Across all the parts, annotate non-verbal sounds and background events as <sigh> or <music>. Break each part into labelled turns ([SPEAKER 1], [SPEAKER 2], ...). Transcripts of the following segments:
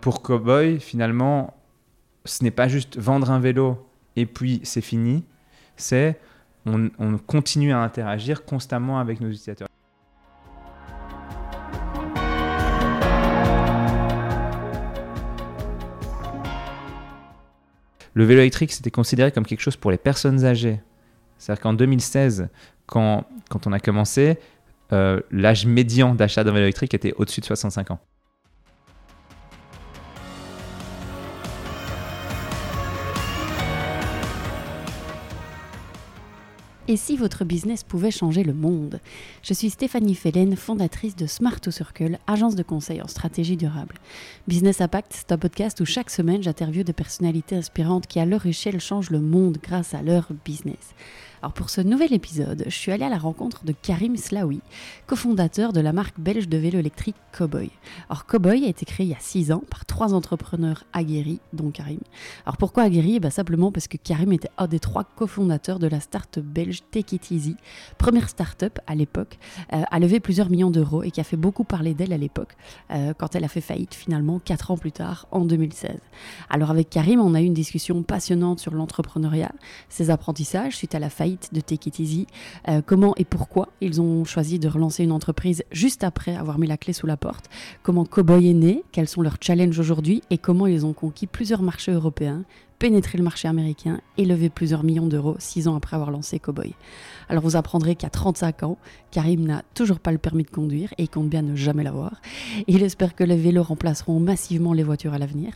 [SPEAKER 1] pour Cowboy, finalement, ce n'est pas juste vendre un vélo et puis c'est fini. C'est on, on continue à interagir constamment avec nos utilisateurs. Le vélo électrique, c'était considéré comme quelque chose pour les personnes âgées. C'est-à-dire qu'en 2016, quand, quand on a commencé, euh, l'âge médian d'achat d'un vélo électrique était au-dessus de 65 ans.
[SPEAKER 2] Et si votre business pouvait changer le monde? Je suis Stéphanie Fellen, fondatrice de Smart to Circle, agence de conseil en stratégie durable. Business Impact, c'est un podcast où chaque semaine j'interviewe des personnalités inspirantes qui à leur échelle changent le monde grâce à leur business. Alors pour ce nouvel épisode, je suis allée à la rencontre de Karim Slaoui, cofondateur de la marque belge de vélo électrique Cowboy. Alors Cowboy a été créé il y a 6 ans par trois entrepreneurs aguerris, dont Karim. Alors pourquoi aguerris? Eh ben Simplement parce que Karim était un des trois cofondateurs de la start-up belge Take It Easy, première start-up à l'époque, euh, a levé plusieurs millions d'euros et qui a fait beaucoup parler d'elle à l'époque, euh, quand elle a fait faillite finalement 4 ans plus tard, en 2016. Alors avec Karim, on a eu une discussion passionnante sur l'entrepreneuriat, ses apprentissages suite à la faillite de Take It Easy, euh, comment et pourquoi ils ont choisi de relancer une entreprise juste après avoir mis la clé sous la porte, comment Cowboy est né, quels sont leurs challenges aujourd'hui? Et comment ils ont conquis plusieurs marchés européens, pénétré le marché américain et levé plusieurs millions d'euros six ans après avoir lancé Cowboy. Alors vous apprendrez qu'à 35 ans, Karim n'a toujours pas le permis de conduire et il compte bien ne jamais l'avoir. Il espère que les vélos remplaceront massivement les voitures à l'avenir.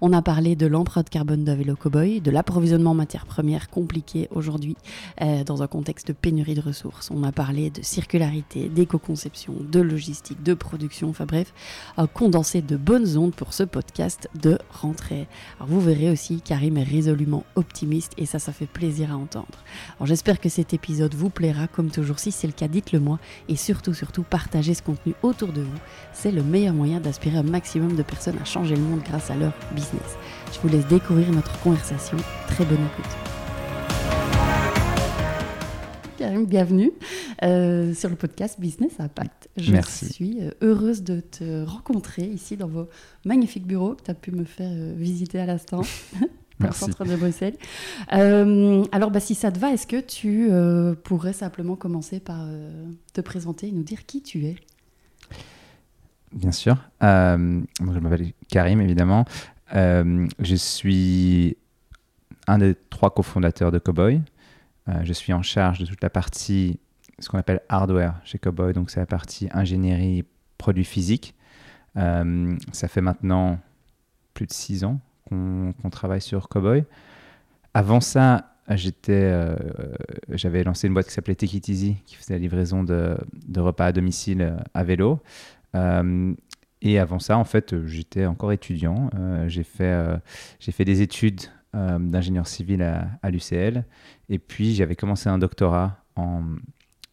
[SPEAKER 2] On a parlé de l'empreinte carbone d'un vélo Cowboy, de l'approvisionnement en matières premières compliqué aujourd'hui euh, dans un contexte de pénurie de ressources. On a parlé de circularité, d'éco-conception, de logistique, de production, enfin bref, un condensé de bonnes ondes pour ce podcast de rentrée. Alors vous verrez aussi, Karim est résolument optimiste et ça, ça fait plaisir à entendre. Alors j'espère que cet épisode vous plaira comme toujours. Si c'est le cas, dites-le moi et surtout, surtout, partagez ce contenu autour de vous. C'est le meilleur moyen d'aspirer un maximum de personnes à changer le monde grâce à leur business. Je vous laisse découvrir notre conversation. Très bonne écoute. Karim, bienvenue euh, sur le podcast Business Impact. Je suis euh, heureuse de te rencontrer ici dans vos magnifiques bureaux que tu as pu me faire euh, visiter à l'instant. <laughs> le centre de Bruxelles. Euh, alors, bah, si ça te va, est-ce que tu euh, pourrais simplement commencer par euh, te présenter et nous dire qui tu es?
[SPEAKER 1] Bien sûr. je m'appelle Karim, évidemment. je suis un des trois cofondateurs de Cowboy. je suis en charge de toute la partie, ce qu'on appelle hardware chez Cowboy. Donc, c'est la partie ingénierie, produits physiques. ça fait maintenant plus de six ans qu'on travaille sur Cowboy. Avant ça, j'étais, euh, j'avais lancé une boîte qui s'appelait Take It Easy, qui faisait la livraison de, repas à domicile euh, à vélo. Euh, et avant ça, en fait, j'étais encore étudiant. j'ai fait, fait des études d'ingénieur civil à, à l'UCL. Et puis, j'avais commencé un doctorat en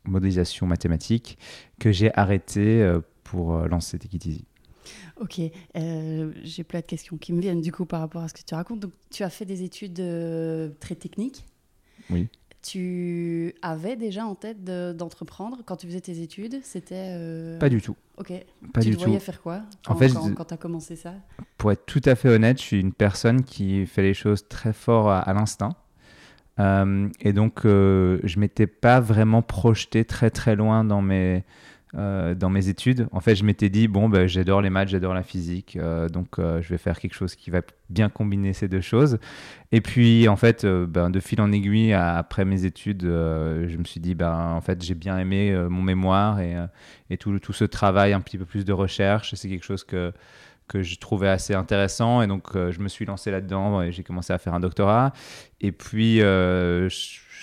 [SPEAKER 1] modélisation mathématique que j'ai arrêté pour lancer Take It Easy.
[SPEAKER 2] Ok, euh, j'ai plein de questions qui me viennent du coup par rapport à ce que tu racontes. Donc, tu as fait des études euh, très techniques.
[SPEAKER 1] Oui.
[SPEAKER 2] Tu avais déjà en tête d'entreprendre quand tu faisais tes études? C'était euh,
[SPEAKER 1] pas du tout.
[SPEAKER 2] Ok.
[SPEAKER 1] Pas
[SPEAKER 2] tu
[SPEAKER 1] du
[SPEAKER 2] te voyais faire quoi?
[SPEAKER 1] En fait,
[SPEAKER 2] quand, tu as commencé ça?
[SPEAKER 1] Pour être tout à fait honnête, je suis une personne qui fait les choses très fort à, l'instinct. et donc, je m'étais pas vraiment projeté très très loin dans mes euh, dans mes études. En fait, je m'étais dit, bon, ben, j'adore les maths, j'adore la physique, euh, donc euh, je vais faire quelque chose qui va bien combiner ces deux choses. Et puis, en fait, ben, de fil en aiguille, après mes études, je me suis dit, ben, en fait, j'ai bien aimé mon mémoire et, tout, ce travail, un petit peu plus de recherche. C'est quelque chose que, que je trouvais assez intéressant. Et donc, je me suis lancé là-dedans et j'ai commencé à faire un doctorat. Et puis,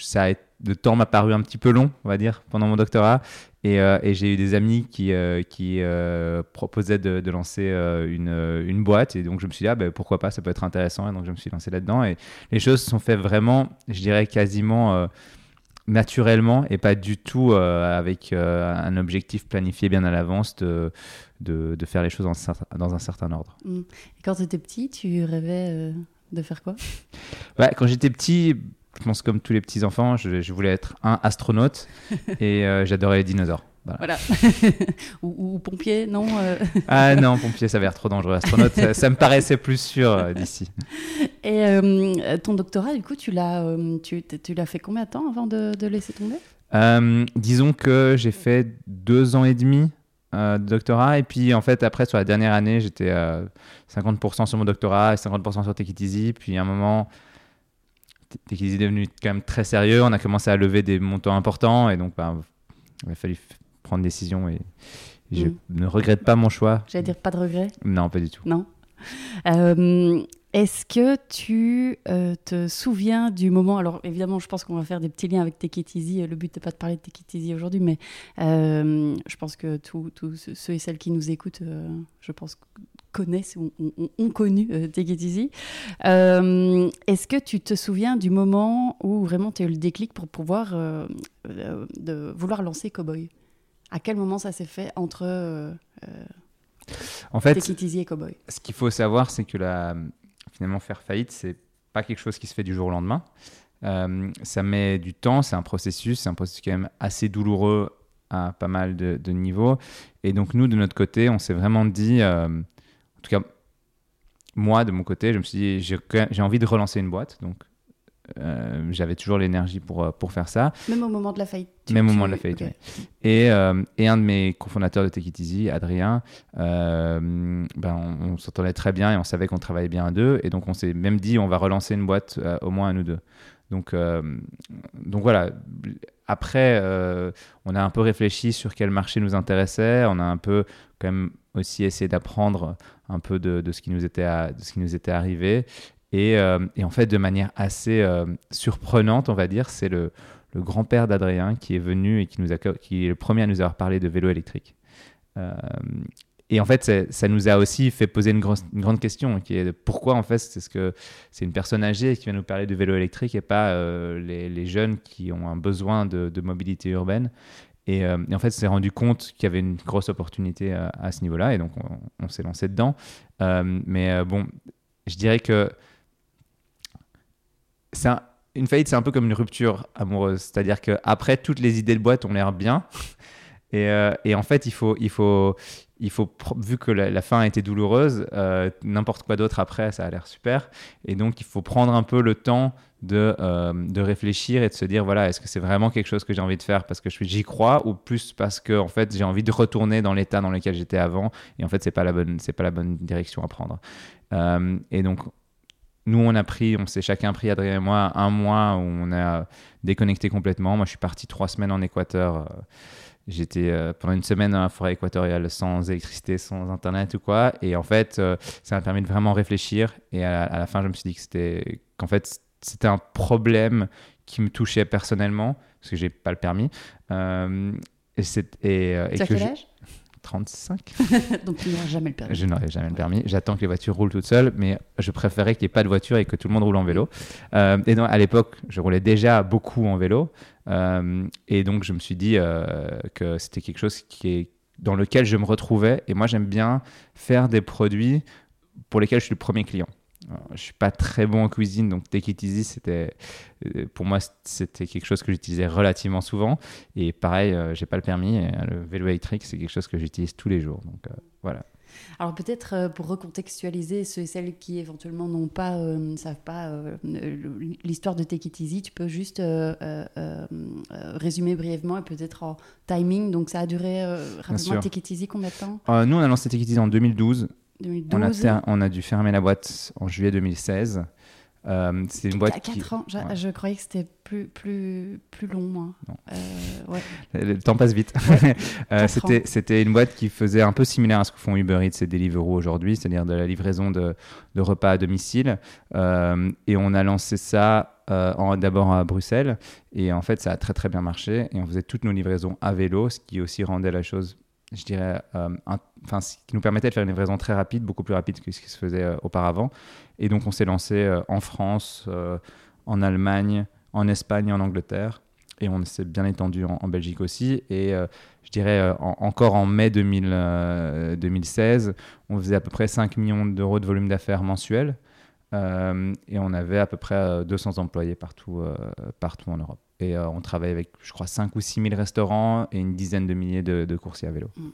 [SPEAKER 1] ça a, le temps m'a paru un petit peu long, on va dire, pendant mon doctorat. Euh, et, j'ai eu des amis qui, euh, qui euh, proposaient de, lancer une, une, boîte. Et donc, je me suis dit, ah, ben, pourquoi pas, ça peut être intéressant. Et donc, je me suis lancé là-dedans. Et les choses se sont faites vraiment, je dirais, quasiment naturellement et pas du tout avec un objectif planifié bien à l'avance de, de, de, faire les choses dans, dans un certain ordre.
[SPEAKER 2] Mmh. Et quand tu étais petit, tu rêvais de faire quoi?
[SPEAKER 1] Ouais, Quand j'étais petit, je pense comme tous les petits enfants, je, voulais être un astronaute <laughs> et euh, j'adorais les dinosaures.
[SPEAKER 2] Voilà. <laughs> ou, pompier, non
[SPEAKER 1] Ah non, pompier, ça va être trop dangereux. Astronaute, ça, me paraissait plus sûr d'ici. <laughs>
[SPEAKER 2] Et ton doctorat, du coup, tu l'as, tu, tu l'as fait combien de temps avant de, de laisser tomber?
[SPEAKER 1] Disons que j'ai fait deux ans et demi de doctorat. Et puis, en fait, après, sur la dernière année, j'étais 50% sur mon doctorat et 50% sur Take Puis, à un moment, est devenu quand même très sérieux. On a commencé à lever des montants importants. Et donc, bah, il a fallu prendre une décision. Et, je mm. ne regrette pas mon choix.
[SPEAKER 2] J'allais dire pas de regret
[SPEAKER 1] Non, pas du tout.
[SPEAKER 2] Non. Euh, est-ce que tu euh, te souviens du moment Alors évidemment, je pense qu'on va faire des petits liens avec Take It Easy. Le but n'est pas de parler de Take It Easy aujourd'hui, mais euh, je pense que tous ceux et celles qui nous écoutent, je pense connaissent ou ont, connu Take It Easy. Est-ce que tu te souviens du moment où vraiment tu as eu le déclic pour pouvoir de vouloir lancer Cowboy? À quel moment ça s'est fait entre
[SPEAKER 1] en fait, Take It Easy et Cowboy? Ce qu'il faut savoir, c'est que la finalement, faire faillite, c'est pas quelque chose qui se fait du jour au lendemain. Euh, ça met du temps, c'est un processus, c'est un processus quand même assez douloureux à pas mal de, niveaux. Et donc nous, de notre côté, on s'est vraiment dit, euh, tout cas, moi, de mon côté, je me suis dit, j'ai envie de relancer une boîte. Donc euh, j'avais toujours l'énergie pour, euh, pour faire ça.
[SPEAKER 2] Même au moment de la faillite.
[SPEAKER 1] Même au moment de la faillite, et, euh, et, un de mes cofondateurs de Take It Easy, Adrien, ben on, s'entendait très bien et on savait qu'on travaillait bien à deux. Et donc on s'est même dit, on va relancer une boîte au moins à nous deux. Donc, donc voilà. Après, on a un peu réfléchi sur quel marché nous intéressait. On a un peu quand même aussi essayé d'apprendre un peu de, ce qui nous était ce qui nous était arrivé. Euh, et, en fait, de manière assez euh, surprenante, on va dire, c'est le, grand-père d'Adrien qui est venu et qui, nous a, qui est le premier à nous avoir parlé de vélo électrique. Euh, et en fait, ça nous a aussi fait poser une, une, grande question, qui est pourquoi en fait c'est ce une personne âgée qui vient nous parler de vélo électrique et pas les, jeunes qui ont un besoin de, mobilité urbaine. Et, en fait, on s'est rendu compte qu'il y avait une grosse opportunité à, ce niveau-là, et donc on, s'est lancé dedans. mais bon, je dirais que une faillite, c'est un peu comme une rupture amoureuse. C'est-à-dire qu'après, toutes les idées de boîte ont l'air bien. <laughs> Euh, et, en fait, il faut, il faut, il faut vu que la, fin a été douloureuse, euh, n'importe quoi d'autre après, ça a l'air super. Et donc, il faut prendre un peu le temps de, euh, de réfléchir et de se dire voilà, est-ce que c'est vraiment quelque chose que j'ai envie de faire parce que j'y crois ou plus parce que en fait, j'ai envie de retourner dans l'état dans lequel j'étais avant. Et en fait, c'est pas pas la bonne direction à prendre. et donc, nous, on a pris, on s'est chacun pris, Adrien et moi, un mois où on a déconnecté complètement. Moi, je suis parti trois semaines en Équateur. Euh, j'étais euh, pendant une semaine dans la forêt équatoriale sans électricité, sans internet ou quoi. Et en fait, euh, ça m'a permis de vraiment réfléchir. Et à, la fin, je me suis dit que c'était, qu'en fait, c'était un problème qui me touchait personnellement, parce que j'ai pas le permis. et c'est, et, et
[SPEAKER 2] que quel âge?
[SPEAKER 1] 35. <laughs>
[SPEAKER 2] Donc tu n'auras jamais le permis.
[SPEAKER 1] Je n'aurai jamais le permis. J'attends que les voitures roulent toutes seules, mais je préférais qu'il n'y ait pas de voiture et que tout le monde roule en vélo. Euh, et donc, à l'époque, je roulais déjà beaucoup en vélo. Euh, et donc, je me suis dit euh, que c'était quelque chose qui est, dans lequel je me retrouvais. Et moi, j'aime bien faire des produits pour lesquels je suis le premier client. Je suis pas très bon en cuisine, donc Take It Easy, c'était, euh, pour moi, c'était quelque chose que j'utilisais relativement souvent. Et pareil, euh, j'ai pas le permis. Et, euh, le vélo électrique, c'est quelque chose que j'utilise tous les jours. Donc voilà.
[SPEAKER 2] Alors peut-être pour recontextualiser ceux et celles qui éventuellement n'ont pas, ne savent pas l'histoire de Take It Easy, tu peux juste résumer brièvement et peut-être en timing. Donc ça a duré rapidement Take It Easy combien de temps?
[SPEAKER 1] Nous on a lancé Take It Easy en 2012. On a, dû fermer la boîte en juillet 2016.
[SPEAKER 2] Euh, c'est une boîte. 4 ans, je, croyais que c'était plus, plus, plus long, moi. Euh, <laughs>
[SPEAKER 1] Le temps passe vite. <laughs> Euh, c'était, c'était une boîte qui faisait un peu similaire à ce que font Uber Eats et Deliveroo aujourd'hui, c'est-à-dire de la livraison de, de repas à domicile. et on a lancé ça d'abord à Bruxelles. Et en fait, ça a très très bien marché. Et on faisait toutes nos livraisons à vélo, ce qui aussi rendait la chose je dirais, euh, enfin, ce qui nous permettait de faire une livraison très rapide, beaucoup plus rapide que ce qui se faisait euh, auparavant. Et donc, on s'est lancé euh, en France, en Allemagne, en Espagne, en Angleterre. Et on s'est bien étendu en, Belgique aussi. Et je dirais, encore en mai 2016, on faisait à peu près 5 millions d'euros de volume d'affaires mensuel. et on avait à peu près 200 employés partout, partout en Europe. Et on travaille avec, je crois, 5 ou 6 000 restaurants et une dizaine de milliers de, de coursiers à vélo.
[SPEAKER 2] Mm.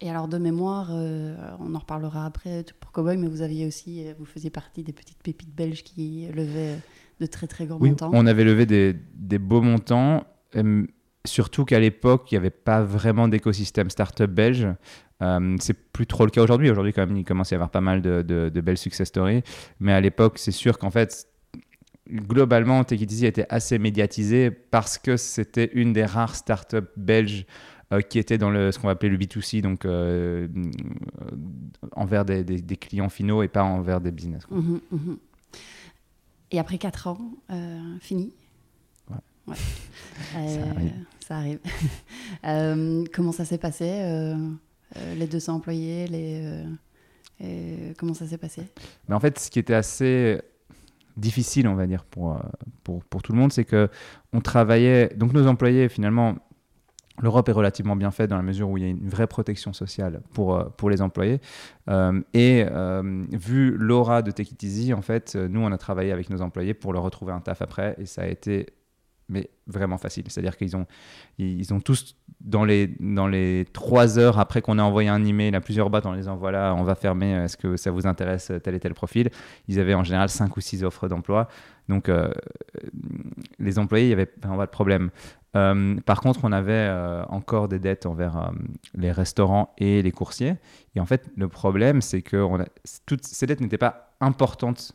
[SPEAKER 2] Et alors de mémoire, on en reparlera après pour Cowboy, mais vous aviez aussi, vous faisiez partie des petites pépites belges qui levaient de très très
[SPEAKER 1] oui,
[SPEAKER 2] montants.
[SPEAKER 1] On avait levé des, des beaux montants. Surtout qu'à l'époque, il n'y avait pas vraiment d'écosystème startup belge. Euh, c'est plus trop le cas aujourd'hui. Aujourd'hui, quand même, il commence à y avoir pas mal de, belles success stories. Mais à l'époque, c'est sûr qu'en fait, globalement, Take It était assez médiatisé parce que c'était une des rares startups belges euh, qui était dans le, ce qu'on va appeler le B2C, donc euh, envers des, clients finaux et pas envers des business.
[SPEAKER 2] Mmh mmh et après 4 ans, fini
[SPEAKER 1] Ouais. <laughs>
[SPEAKER 2] ça arrive. <laughs> Euh, comment ça s'est passé euh, euh, Les 200 employés les, Comment ça s'est passé?
[SPEAKER 1] Mais En fait, ce qui était assez difficile, on va dire, pour, pour, pour tout le monde, c'est que on travaillait. Donc, nos employés, finalement, L'Europe est relativement bien faite dans la mesure où il y a une vraie protection sociale pour, pour les employés. et vu l'aura de Easy, en fait, nous, on a travaillé avec nos employés pour leur retrouver un taf après. Et ça a été mais vraiment facile. C'est-à-dire qu'ils ont, ils ont tous, dans les, dans les trois heures après qu'on a envoyé un email à plusieurs boîtes en les disant voilà, on va fermer, est-ce que ça vous intéresse tel et tel profil? Ils avaient en général cinq ou six offres d'emploi. Donc, euh, les employés, il n'y avait pas de problème. Euh, par contre, on avait euh, encore des dettes envers les restaurants et les coursiers. Et en fait, le problème, c'est que toutes ces dettes n'étaient pas importantes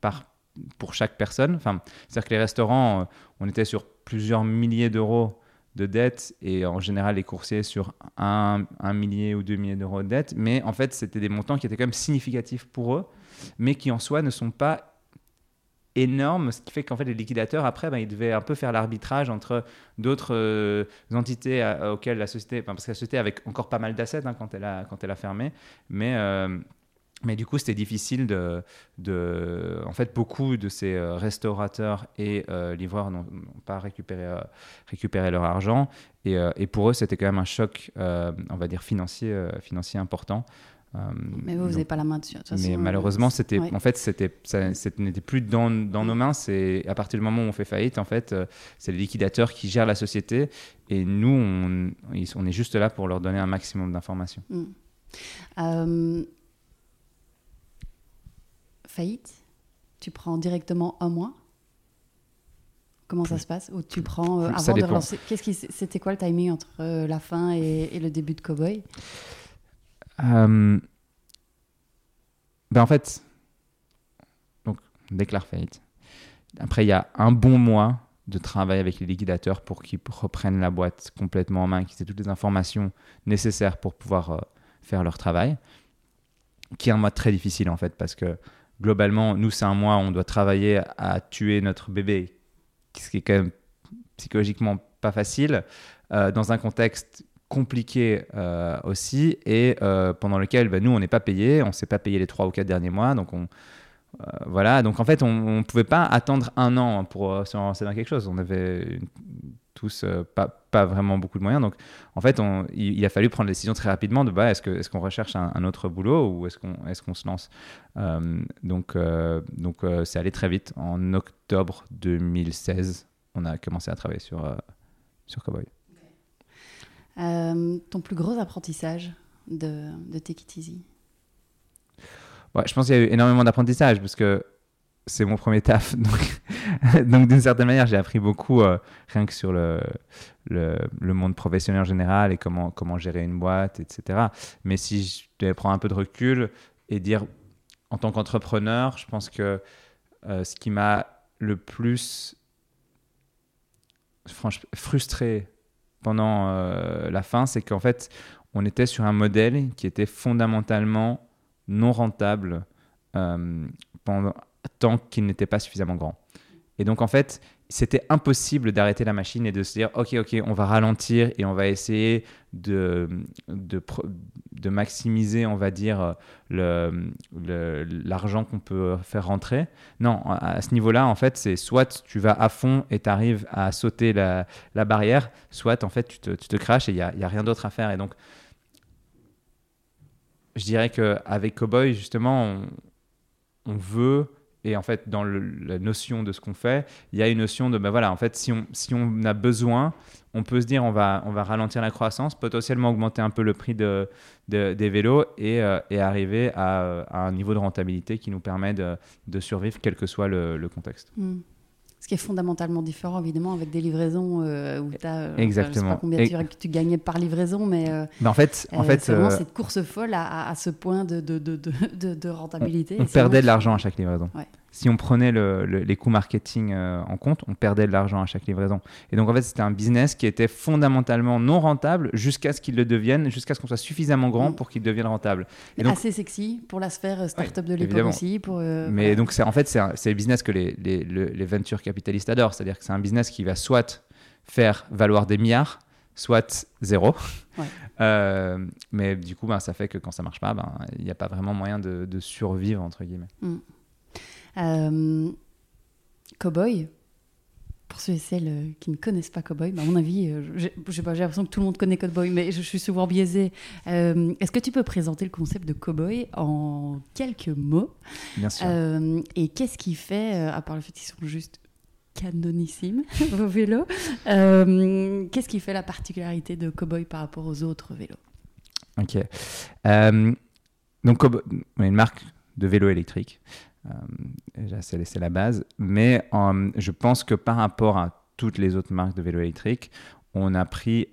[SPEAKER 1] par pour chaque personne. Enfin, c'est-à-dire que les restaurants, euh, on était sur plusieurs milliers d'euros de dettes et en général les coursiers sur un, un millier ou deux milliers d'euros de dettes. Mais en fait, c'était des montants qui étaient quand même significatifs pour eux, mais qui en soi ne sont pas énormes, ce qui fait qu'en fait les liquidateurs après ben, ils devaient un peu faire l'arbitrage entre d'autres euh, entités auxquelles la société, parce que la société avait encore pas mal d'assets hein, quand, elle a, quand elle a fermé, mais euh, mais du coup, c'était difficile de, de, En fait, beaucoup de ces euh, restaurateurs et euh, livreurs n'ont pas récupéré, euh, récupéré leur argent. Et, et pour eux, c'était quand même un choc, on va dire, financier, financier important.
[SPEAKER 2] mais vous, n'avez pas la main dessus. De
[SPEAKER 1] mais malheureusement, c'était, en fait, c'était, ça, n'était plus dans, dans, nos mains. C'est à partir du moment où on fait faillite, en fait, c'est les liquidateurs qui gèrent la société. Et nous, on, on est juste là pour leur donner un maximum d'informations.
[SPEAKER 2] Mmh faillite, tu prends directement un mois? Comment ça se passe? Ou tu prends euh, avant de relancer? Qu'est-ce qui c'était quoi le timing entre euh, la fin et, le début de Cowboy?
[SPEAKER 1] Euh, ben en fait, donc on déclare faillite. Après, il y a un bon mois de travail avec les liquidateurs pour qu'ils reprennent la boîte complètement en main, qu'ils aient toutes les informations nécessaires pour pouvoir faire leur travail. Qui est un mois très difficile en fait parce que globalement, nous, c'est un mois on doit travailler à tuer notre bébé, ce qui est quand même psychologiquement pas facile, euh, dans un contexte compliqué euh, aussi, et euh, pendant lequel bah, nous, on n'est pas payé, on ne s'est pas payé les trois ou quatre derniers mois, donc on, voilà, donc en fait, on ne pouvait pas attendre un an pour se lancer dans quelque chose. On avait tous euh, pas, pas, vraiment beaucoup de moyens. Donc, en fait, on, il, a fallu prendre la décision très rapidement de bah, est-ce qu'on est qu'on recherche un, autre boulot ou est-ce qu'on est qu'on se lance euh, Donc, euh, donc c'est allé très vite. En octobre 2016, on a commencé à travailler sur, sur Cowboy.
[SPEAKER 2] ton plus gros apprentissage de, de Take It Easy?
[SPEAKER 1] Ouais, Je pense qu'il y a eu énormément d'apprentissage parce que c'est mon premier taf. <laughs> Donc, d'une certaine manière, j'ai appris beaucoup euh, rien que sur le, le, monde professionnel en général et comment, comment gérer une boîte, etc. Mais si je devais prendre un peu de recul et dire, en tant qu'entrepreneur, je pense que euh, ce qui m'a le plus frustré pendant euh, la fin, c'est qu'en fait, on était sur un modèle qui était fondamentalement non rentable pendant tant qu'il n'était pas suffisamment grand. Et donc, en fait, c'était impossible d'arrêter la machine et de se dire, OK, OK, on va ralentir et on va essayer de, de, de maximiser, on va dire, l'argent qu'on peut faire rentrer. Non, à ce niveau-là, en fait, c'est soit tu vas à fond et tu arrives à sauter la, la, barrière, soit, en fait, tu te, tu te craches et il n'y a, a rien d'autre à faire. Et donc, je dirais qu'avec Cowboy, justement, on, on veut et en fait, dans la notion de ce qu'on fait, il y a une notion de, ben voilà, en fait, si on, si on a besoin, on peut se dire, on va, on va ralentir la croissance, potentiellement augmenter un peu le prix de, de- des vélos et, euh, et arriver à, un niveau de rentabilité qui nous permet de, de survivre, quel que soit le, contexte.
[SPEAKER 2] Hmm. Qui est fondamentalement différent, évidemment, avec des livraisons euh, où tu as. Je sais
[SPEAKER 1] Exactement.
[SPEAKER 2] pas combien
[SPEAKER 1] Et-
[SPEAKER 2] tu, tu gagnais par livraison, mais. euh,
[SPEAKER 1] Ben en fait, en
[SPEAKER 2] euh,
[SPEAKER 1] fait
[SPEAKER 2] c'est vraiment
[SPEAKER 1] euh,
[SPEAKER 2] cette course folle à, à- à ce point de, de, de, de, rentabilité.
[SPEAKER 1] on
[SPEAKER 2] c'est
[SPEAKER 1] perdait de l'argent à chaque livraison.
[SPEAKER 2] Ouais.
[SPEAKER 1] Si on prenait le- le- les coûts marketing euh, en compte, on perdait de l'argent à chaque livraison. Et donc, en fait, c'était un business qui était fondamentalement non rentable jusqu'à ce qu'il le devienne, jusqu'à ce qu'on soit suffisamment grand
[SPEAKER 2] Mm.
[SPEAKER 1] pour qu'il devienne rentable. Et donc-
[SPEAKER 2] assez sexy pour la sphère euh, start-up de l'époque aussi. Pour, euh,
[SPEAKER 1] Mais
[SPEAKER 2] voilà.
[SPEAKER 1] donc, en fait, c'est, le business que les, les, le- les venture capitalistes adorent. C'est-à-dire que c'est un business qui va soit faire valoir des milliards, soit zéro.
[SPEAKER 2] Ouais.
[SPEAKER 1] Euh, mais du coup, ben, ça fait que quand ça marche pas, ben, il n'y a pas vraiment moyen de, de survivre, entre guillemets.
[SPEAKER 2] Euh, Cowboy, pour ceux et celles euh, qui ne connaissent pas Cowboy, bah, à mon avis, euh, j'ai l'impression que tout le monde connaît Cowboy, mais je, je suis souvent biaisée. Euh, Est-ce que tu peux présenter le concept de Cowboy en quelques mots?
[SPEAKER 1] Bien sûr.
[SPEAKER 2] Euh, Et qu'est-ce qui fait, à part le fait qu'ils sont juste canonissimes, <laughs> vos vélos, euh, qu'est-ce qui fait la particularité de Cowboy par rapport aux autres vélos?
[SPEAKER 1] Ok. Donc, est une marque de vélo électrique. Euh, c'est la base. Mais euh, je pense que par rapport à toutes les autres marques de vélo électrique, on a pris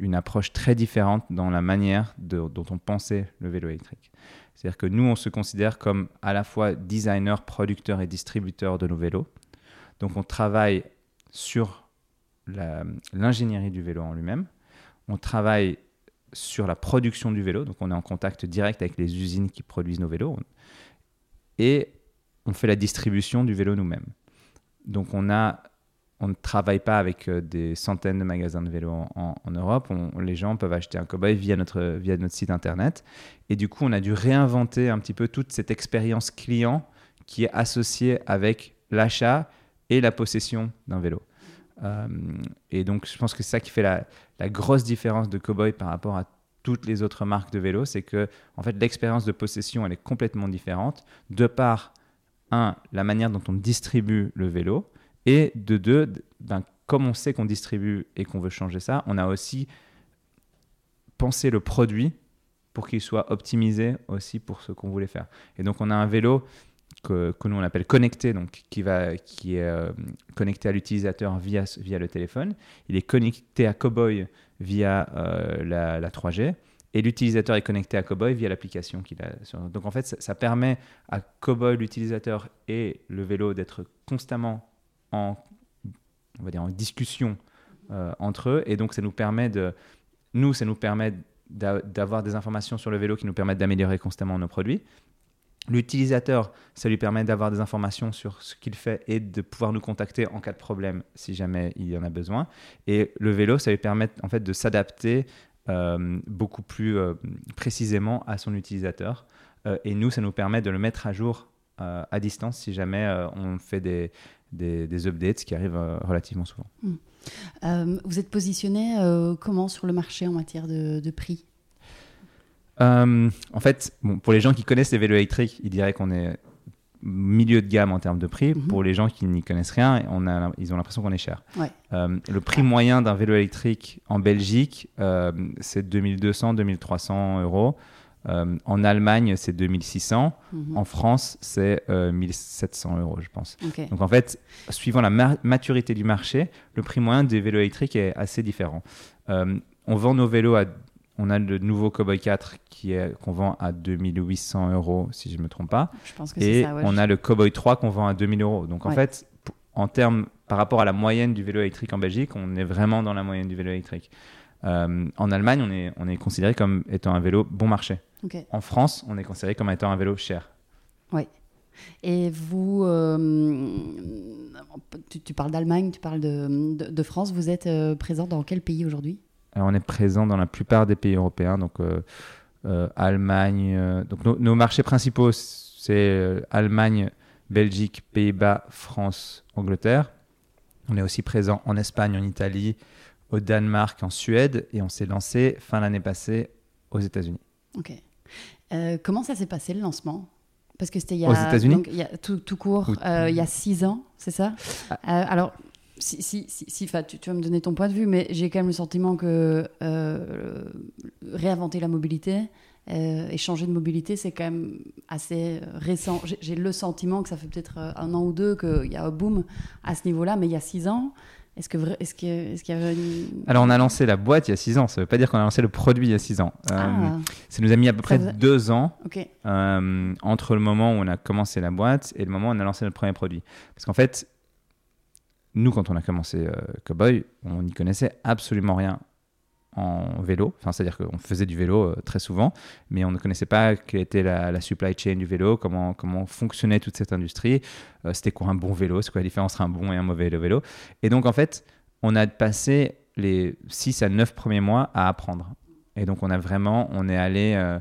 [SPEAKER 1] une approche très différente dans la manière dont on pensait le vélo électrique. C'est-à-dire que nous, on se considère comme à la fois designer, producteur et distributeur de nos vélos. Donc, on travaille sur l'ingénierie du vélo en lui-même. On travaille sur la production du vélo. Donc, on est en contact direct avec les usines qui produisent nos vélos. Et on fait la distribution du vélo nous-mêmes. Donc, on, a, on ne travaille pas avec euh, des centaines de magasins de vélos en, Europe. Les gens peuvent acheter un cobaye via notre, via notre site internet. Et du coup, on a dû réinventer un petit peu toute cette expérience client qui est associée avec l'achat et la possession d'un vélo. Euh, et donc, je pense que c'est ça qui fait la, la grosse différence de Cowboy par rapport à toutes les autres marques de vélos, c'est que en fait l'expérience de possession elle est complètement différente de par un la manière dont on distribue le vélo et de deux ben, comme on sait qu'on distribue et qu'on veut changer ça, on a aussi pensé le produit pour qu'il soit optimisé aussi pour ce qu'on voulait faire. Et donc on a un vélo que, que nous on appelle connecté, donc qui, va, qui est euh, connecté à l'utilisateur via, via le téléphone. Il est connecté à Cowboy via euh, la, la 3G et l'utilisateur est connecté à Cowboy via l'application qu'il a. Sur... Donc en fait, ça, permet à Cowboy, l'utilisateur et le vélo d'être constamment en, on va dire, en discussion euh, entre eux et donc ça nous permet de, nous, ça nous permet d'a- d'avoir des informations sur le vélo qui nous permettent d'améliorer constamment nos produits. L'utilisateur, ça lui permet d'avoir des informations sur ce qu'il fait et de pouvoir nous contacter en cas de problème si jamais il y en a besoin. Et le vélo, ça lui permet en fait de s'adapter beaucoup plus euh, précisément à son utilisateur. Euh, et nous, ça nous permet de le mettre à jour euh, à distance si jamais euh, on fait des, des, des updates, ce qui arrive euh, relativement souvent.
[SPEAKER 2] Euh, Vous êtes positionné euh, comment sur le marché en matière de, de prix?
[SPEAKER 1] Euh, en fait, bon, pour les gens qui connaissent les vélos électriques, ils diraient qu'on est milieu de gamme en termes de prix.
[SPEAKER 2] Mhm.
[SPEAKER 1] Pour les gens qui n'y connaissent rien, on a, ils ont l'impression qu'on est cher.
[SPEAKER 2] Ouais.
[SPEAKER 1] Euh, le prix moyen d'un vélo électrique en Belgique, euh, c'est 2200-2300 euros. Euh, en Allemagne, c'est 2600.
[SPEAKER 2] Mhm.
[SPEAKER 1] En France, c'est euh, 1700 euros, je pense. Donc en fait, suivant la ma- maturité du marché, le prix moyen des vélos électriques est assez différent. On vend nos vélos à... On a le nouveau Cowboy 4 qui est qu'on vend à 2800 euros, si je ne me trompe pas.
[SPEAKER 2] Je pense que c'est
[SPEAKER 1] Et
[SPEAKER 2] ça. ouais.
[SPEAKER 1] on a le Cowboy 3 qu'on vend à 2000 euros. Donc en fait, en termes, par rapport à la moyenne du vélo électrique en Belgique, on est vraiment dans la moyenne du vélo électrique. Euh, en Allemagne, on est, on est considéré comme étant un vélo bon marché. En France, on est considéré comme étant un vélo cher.
[SPEAKER 2] Et vous, euh, tu, tu parles d'Allemagne, tu parles de, de- de France. Vous êtes euh, présent dans quel pays aujourd'hui?
[SPEAKER 1] On est présent dans la plupart des pays européens, donc euh, euh, Allemagne. euh, donc nos, nos marchés principaux, c'est euh, Allemagne, Belgique, Pays-Bas, France, Angleterre. On est aussi présent en Espagne, en Italie, au Danemark, en Suède, et on s'est lancé fin l'année passée aux États-Unis.
[SPEAKER 2] Ok. Euh, comment ça s'est passé le lancement? Parce que c'était il y a,
[SPEAKER 1] Aux États-Unis?
[SPEAKER 2] tout, tout court,
[SPEAKER 1] Ou-
[SPEAKER 2] euh, il y a six ans, c'est ça?
[SPEAKER 1] Ah.
[SPEAKER 2] Euh, Alors, si, si, si, si- enfin, tu, tu vas me donner ton point de vue, mais j'ai quand même le sentiment que euh, réinventer la mobilité euh, et changer de mobilité, c'est quand même assez récent. J'ai- le sentiment que ça fait peut-être euh, un an ou deux qu'il y a un boom à ce niveau-là, mais il y a six ans, est-ce que vrai- est-ce que- est-ce qu'il y avait une...
[SPEAKER 1] Alors, on a lancé la boîte il y a 6 ans. Ça ne veut pas dire qu'on a lancé le produit il y a 6 ans. Euh,
[SPEAKER 2] Ah,
[SPEAKER 1] Ça nous a mis à peu près
[SPEAKER 2] vous a-
[SPEAKER 1] 2 ans
[SPEAKER 2] ok.
[SPEAKER 1] euh, entre le moment où on a commencé la boîte et le moment où on a lancé notre premier produit. Parce qu'en fait, nous, quand on a commencé euh, Cowboy, on n'y connaissait absolument rien en vélo. Enfin, c'est-à-dire qu'on faisait du vélo euh, très souvent, mais on ne connaissait pas quelle était la, supply chain du vélo, comment, comment fonctionnait toute cette industrie, euh, c'était quoi un bon vélo, c'est quoi la différence entre un bon et un mauvais vélo? Et donc, en fait, on a passé les 6 à 9 premiers mois à apprendre. Et donc, on a vraiment, on est allé...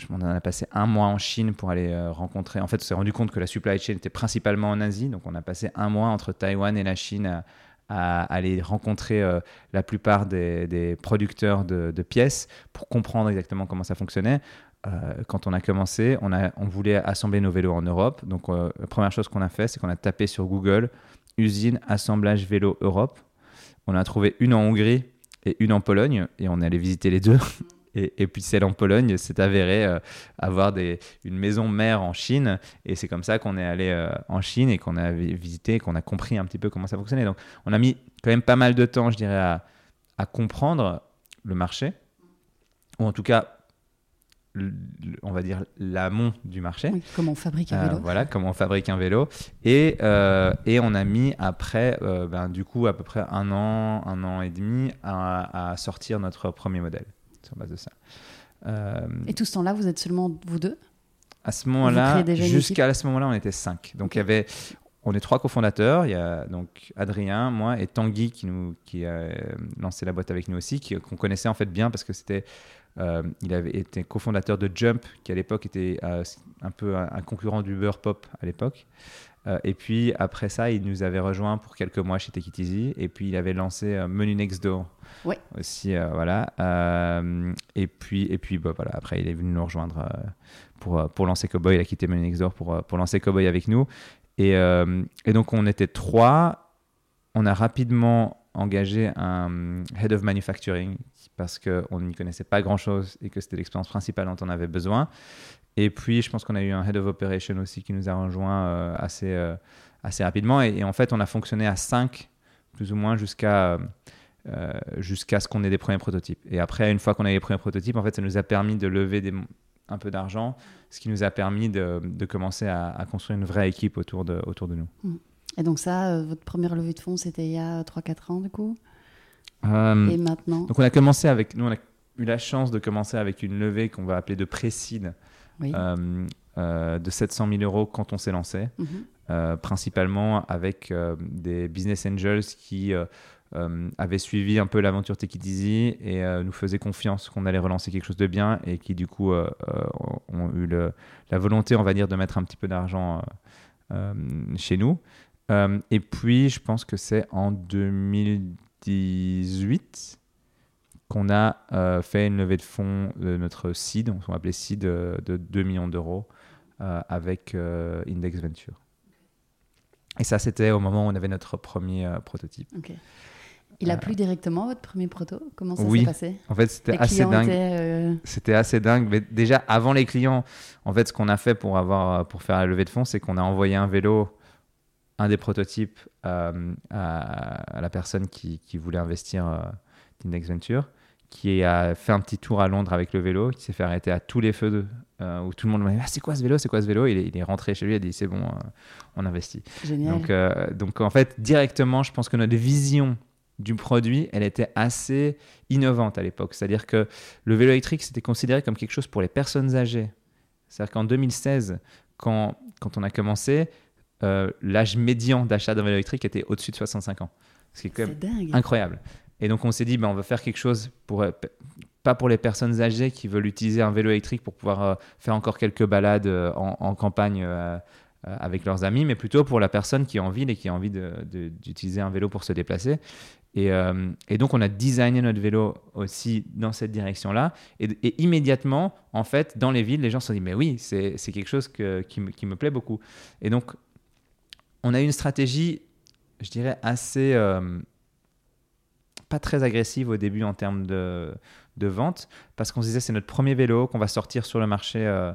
[SPEAKER 1] je m'en a passé un mois en Chine pour aller euh, rencontrer. En fait, on s'est rendu compte que la supply chain était principalement en Asie. Donc, on a passé un mois entre Taïwan et la Chine à, aller rencontrer euh, la plupart des, producteurs de, pièces pour comprendre exactement comment ça fonctionnait. Euh, quand on a commencé, on, voulait assembler nos vélos en Europe. Donc, la première chose qu'on a fait, c'est qu'on a tapé sur Google usine assemblage vélo Europe. On a trouvé une en Hongrie et une en Pologne et on est allé visiter les deux. Et, et puis celle en Pologne s'est avérée euh, avoir des, une maison mère en Chine. Et c'est comme ça qu'on est allé euh, en Chine et qu'on a vi- visité, qu'on a compris un petit peu comment ça fonctionnait. Donc on a mis quand même pas mal de temps, je dirais, à, à comprendre le marché, ou en tout cas, le- on va dire l'amont du marché.
[SPEAKER 2] Oui, comment on fabrique un
[SPEAKER 1] Euh,
[SPEAKER 2] vélo
[SPEAKER 1] voilà comment on fabrique un vélo et, et on a mis après ben, du coup à peu près un an un an et demi à, à sortir notre premier modèle sur base de ça. Euh,
[SPEAKER 2] Et tout ce temps-là, vous êtes seulement vous deux?
[SPEAKER 1] À ce moment-là jusqu'à ce moment-là on était cinq. Donc il y avait on est trois cofondateurs. Il y a donc Adrien moi et Tanguy qui nous qui a lancé la boîte avec nous aussi qu'on connaissait en fait bien parce que c'était euh, il avait été cofondateur de Jump, qui à l'époque était euh, un peu un, un concurrent d'Uber Pop à l'époque. Euh, et puis après ça, il nous avait rejoint pour quelques mois chez Take It Easy. Et puis il avait lancé euh, Menu Next Door
[SPEAKER 2] Ouais.
[SPEAKER 1] aussi, euh, voilà. Et puis et puis bah, voilà, après il est venu nous rejoindre pour pour lancer Cowboy. Il a quitté Menu Next Door pour pour lancer Cowboy avec nous. Et, et donc on était trois. On a rapidement engagé un head of manufacturing parce qu'on n'y connaissait pas grand-chose et que c'était l'expérience principale dont on avait besoin. Et puis, je pense qu'on a eu un head of operation aussi qui nous a rejoint euh, assez, euh, assez rapidement. Et, en fait, on a fonctionné à 5, plus ou moins, jusqu'à euh, jusqu'à ce qu'on ait des premiers prototypes. Et après, une fois qu'on a les premiers prototypes, en fait, ça nous a permis de lever un peu d'argent, ce qui nous a permis de, de commencer à, construire une vraie équipe autour de, autour de nous.
[SPEAKER 2] Et donc ça, euh, votre première levée de fonds, c'était il y a 3-4 ans du coup
[SPEAKER 1] Euh,
[SPEAKER 2] Et maintenant
[SPEAKER 1] donc, on a commencé avec, nous, on a eu la chance de commencer avec une levée qu'on va appeler de précide
[SPEAKER 2] Oui.
[SPEAKER 1] euh, euh, de 700 000 euros quand on s'est lancé.
[SPEAKER 2] Mhm.
[SPEAKER 1] principalement avec des business angels qui avaient suivi un peu l'aventure Take It Easy et nous faisaient confiance qu'on allait relancer quelque chose de bien et qui du coup ont eu le- la volonté, on va dire, de mettre un petit peu d'argent chez nous. Euh, et puis, je pense que c'est en 2018 qu'on a euh, fait une levée de fonds de notre seed, on va appeler seed, euh, de 2 millions d'euros euh, avec Index Venture. Et ça, c'était au moment où on avait notre premier prototype.
[SPEAKER 2] Ok. Il a plu directement votre premier proto? Comment ça
[SPEAKER 1] oui.
[SPEAKER 2] s'est passé?
[SPEAKER 1] En fait, c'était assez dingue.
[SPEAKER 2] euh,
[SPEAKER 1] C'était assez dingue. Mais déjà, avant les clients, en fait, ce qu'on a fait pour, avoir, pour faire la levée de fonds, c'est qu'on a envoyé un vélo, un des prototypes, euh, à, à la personne qui, qui voulait investir euh, d'Index Venture, qui a fait un petit tour à Londres avec le vélo, qui s'est fait arrêter à tous les feux, de, euh, où tout le monde m'a dit ah, C'est quoi ce vélo C'est quoi ce vélo? Il est, il est rentré chez lui, il a dit C'est bon, euh, on investit.
[SPEAKER 2] Génial.
[SPEAKER 1] Donc, donc, en fait, directement, je pense que notre vision du produit, elle était assez innovante à l'époque. C'est-à-dire que le vélo électrique, c'était considéré comme quelque chose pour les personnes âgées. C'est-à-dire qu'en 2016, quand, quand on a commencé, euh, l'âge médian d'achat d'un vélo électrique était au-dessus de 65 ans. Ce qui est quand même
[SPEAKER 2] dingue.
[SPEAKER 1] incroyable. Et donc on s'est dit, ben, on va faire quelque chose pour euh, pas pour les personnes âgées qui veulent utiliser un vélo électrique pour pouvoir euh, faire encore quelques balades euh, en, en campagne euh, avec leurs amis, mais plutôt pour la personne qui est en ville et qui a envie d'utiliser un vélo pour se déplacer. Et, et, donc, on a designé notre vélo aussi dans cette direction-là. Et, immédiatement, en fait, dans les villes, les gens se sont dit, mais oui, c'est quelque chose que, qui, me, qui, me, plaît beaucoup. Et donc, on a eu une stratégie, je dirais, assez... Euh, pas très agressive au début en termes de, de vente, parce qu'on se disait, c'est notre premier vélo qu'on va sortir sur le marché euh,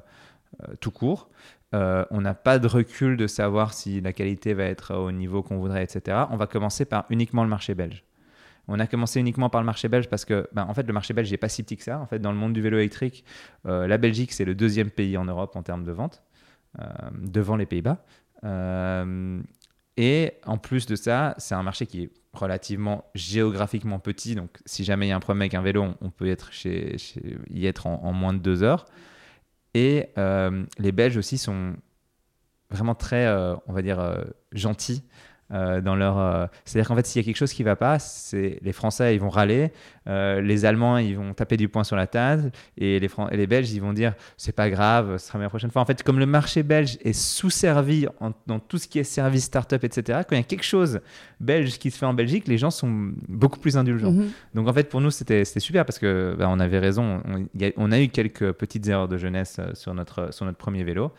[SPEAKER 1] tout court. on n'a pas de recul de savoir si la qualité va être au niveau qu'on voudrait, etc. On va commencer par uniquement le marché belge. On a commencé uniquement par le marché belge parce que, ben, en fait, le marché belge n'est pas si petit que ça. En fait, dans le monde du vélo électrique, euh, la Belgique, c'est le deuxième pays en Europe en termes de vente, euh, devant les Pays-Bas. Euh, et en plus de ça, c'est un marché qui est relativement géographiquement petit. Donc, si jamais il y a un problème avec un vélo, on, peut être chez, y être en, en, moins de deux heures. Et les Belges aussi sont vraiment très, on va dire, gentils euh, dans leur. Euh, c'est-à-dire qu'en fait, s'il y a quelque chose qui ne va pas, c'est les Français ils vont râler, euh, les Allemands ils vont taper du poing sur la table et les, et les Belges ils vont dire c'est pas grave, ce sera la prochaine fois. En fait, comme le marché belge est sous-servi dans tout ce qui est service startup, etc. Quand il y a quelque chose belge qui se fait en Belgique, les gens sont beaucoup plus indulgents. Mhm. Donc en fait, pour nous c'était super parce que bah, on avait raison. On, on, a eu quelques petites erreurs de jeunesse sur notre sur notre premier vélo.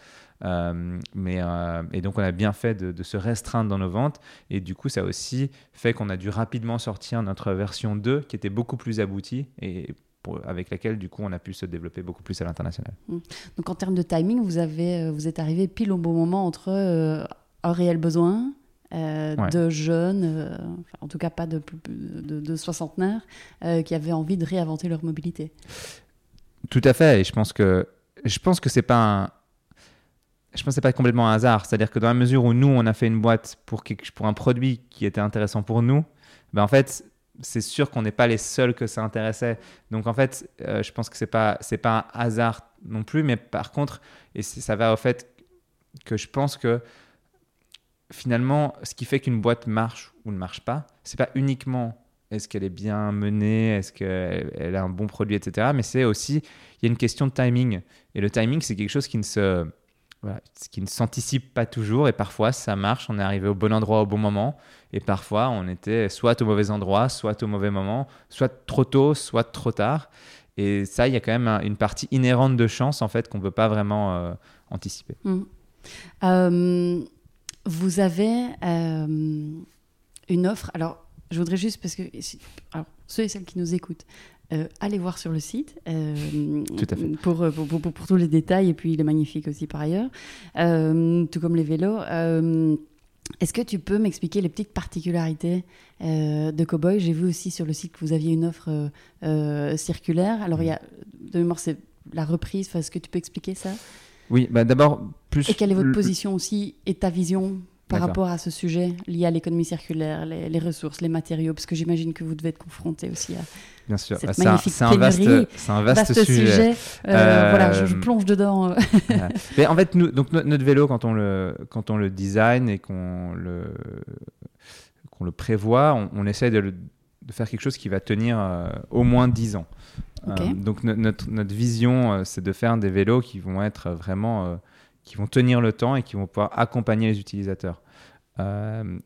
[SPEAKER 1] Euh, mais, euh, et donc, on a bien fait de, se restreindre dans nos ventes. Et du coup, ça a aussi fait qu'on a dû rapidement sortir notre version 2 qui était beaucoup plus aboutie et avec laquelle, du coup, on a pu se développer beaucoup plus à l'international.
[SPEAKER 2] Mmh. Donc, en termes de timing, vous, avez, euh, vous êtes arrivé pile au bon moment entre un réel besoin, de jeunes, en tout cas pas de, de, de soixantenaires, qui avaient envie de réinventer leur mobilité.
[SPEAKER 1] Tout à fait. Et je pense que je pense que c'est pas un, je pense que c'est pas complètement un hasard. C'est-à-dire que dans la mesure où nous, on a fait une boîte pour, un produit qui était intéressant pour nous, ben en fait, c'est sûr qu'on n'est pas les seuls que ça intéressait. Donc en fait, euh, je pense que c'est pas c'est pas un hasard non plus, mais par contre, et ça va au fait que je pense que finalement, ce qui fait qu'une boîte marche ou ne marche pas, c'est pas uniquement est-ce qu'elle est bien menée, est-ce qu'elle a un bon produit, etc. Mais c'est aussi il y a une question de timing. Et le timing, c'est quelque chose qui ne se ce qui ne s'anticipe pas toujours et parfois ça marche, on est arrivé au bon endroit au bon moment et parfois on était soit au mauvais endroit, soit au mauvais moment, soit trop tôt, soit trop tard. Et ça, il y a quand même une partie inhérente de chance en fait qu'on ne peut pas vraiment euh, anticiper.
[SPEAKER 2] Mmh. Euh, vous avez euh, une offre, alors je voudrais juste parce que ceux et celles qui nous écoutent, euh, allez voir sur le site
[SPEAKER 1] euh, Tout à fait.
[SPEAKER 2] Pour, pour, pour, tous les détails et puis il est magnifique aussi par ailleurs, euh, tout comme les vélos. Est-ce que tu peux m'expliquer les petites particularités de Cowboy? J'ai vu aussi sur le site que vous aviez une offre circulaire. Alors, il y a, de mémoire, c'est la reprise. Est-ce que tu peux expliquer ça?
[SPEAKER 1] Oui, bah d'abord, plus.
[SPEAKER 2] Et quelle est votre position aussi et ta vision par rapport à ce sujet lié à l'économie circulaire, les, ressources, les matériaux Parce que j'imagine que vous devez être confronté aussi à
[SPEAKER 1] Bien sûr,
[SPEAKER 2] cette magnifique
[SPEAKER 1] c'est un, vaste, un vaste, sujet.
[SPEAKER 2] Euh, voilà, je, euh, plonge dedans. <laughs>
[SPEAKER 1] Mais en fait, nous, donc notre vélo, quand on le, quand on le design et qu'on le, qu'on le prévoit, on, on essaie de, de, faire quelque chose qui va tenir euh, au moins 10 ans. donc notre, notre vision, c'est de faire des vélos qui vont être vraiment qui vont tenir le temps et qui vont pouvoir accompagner les utilisateurs. Euh,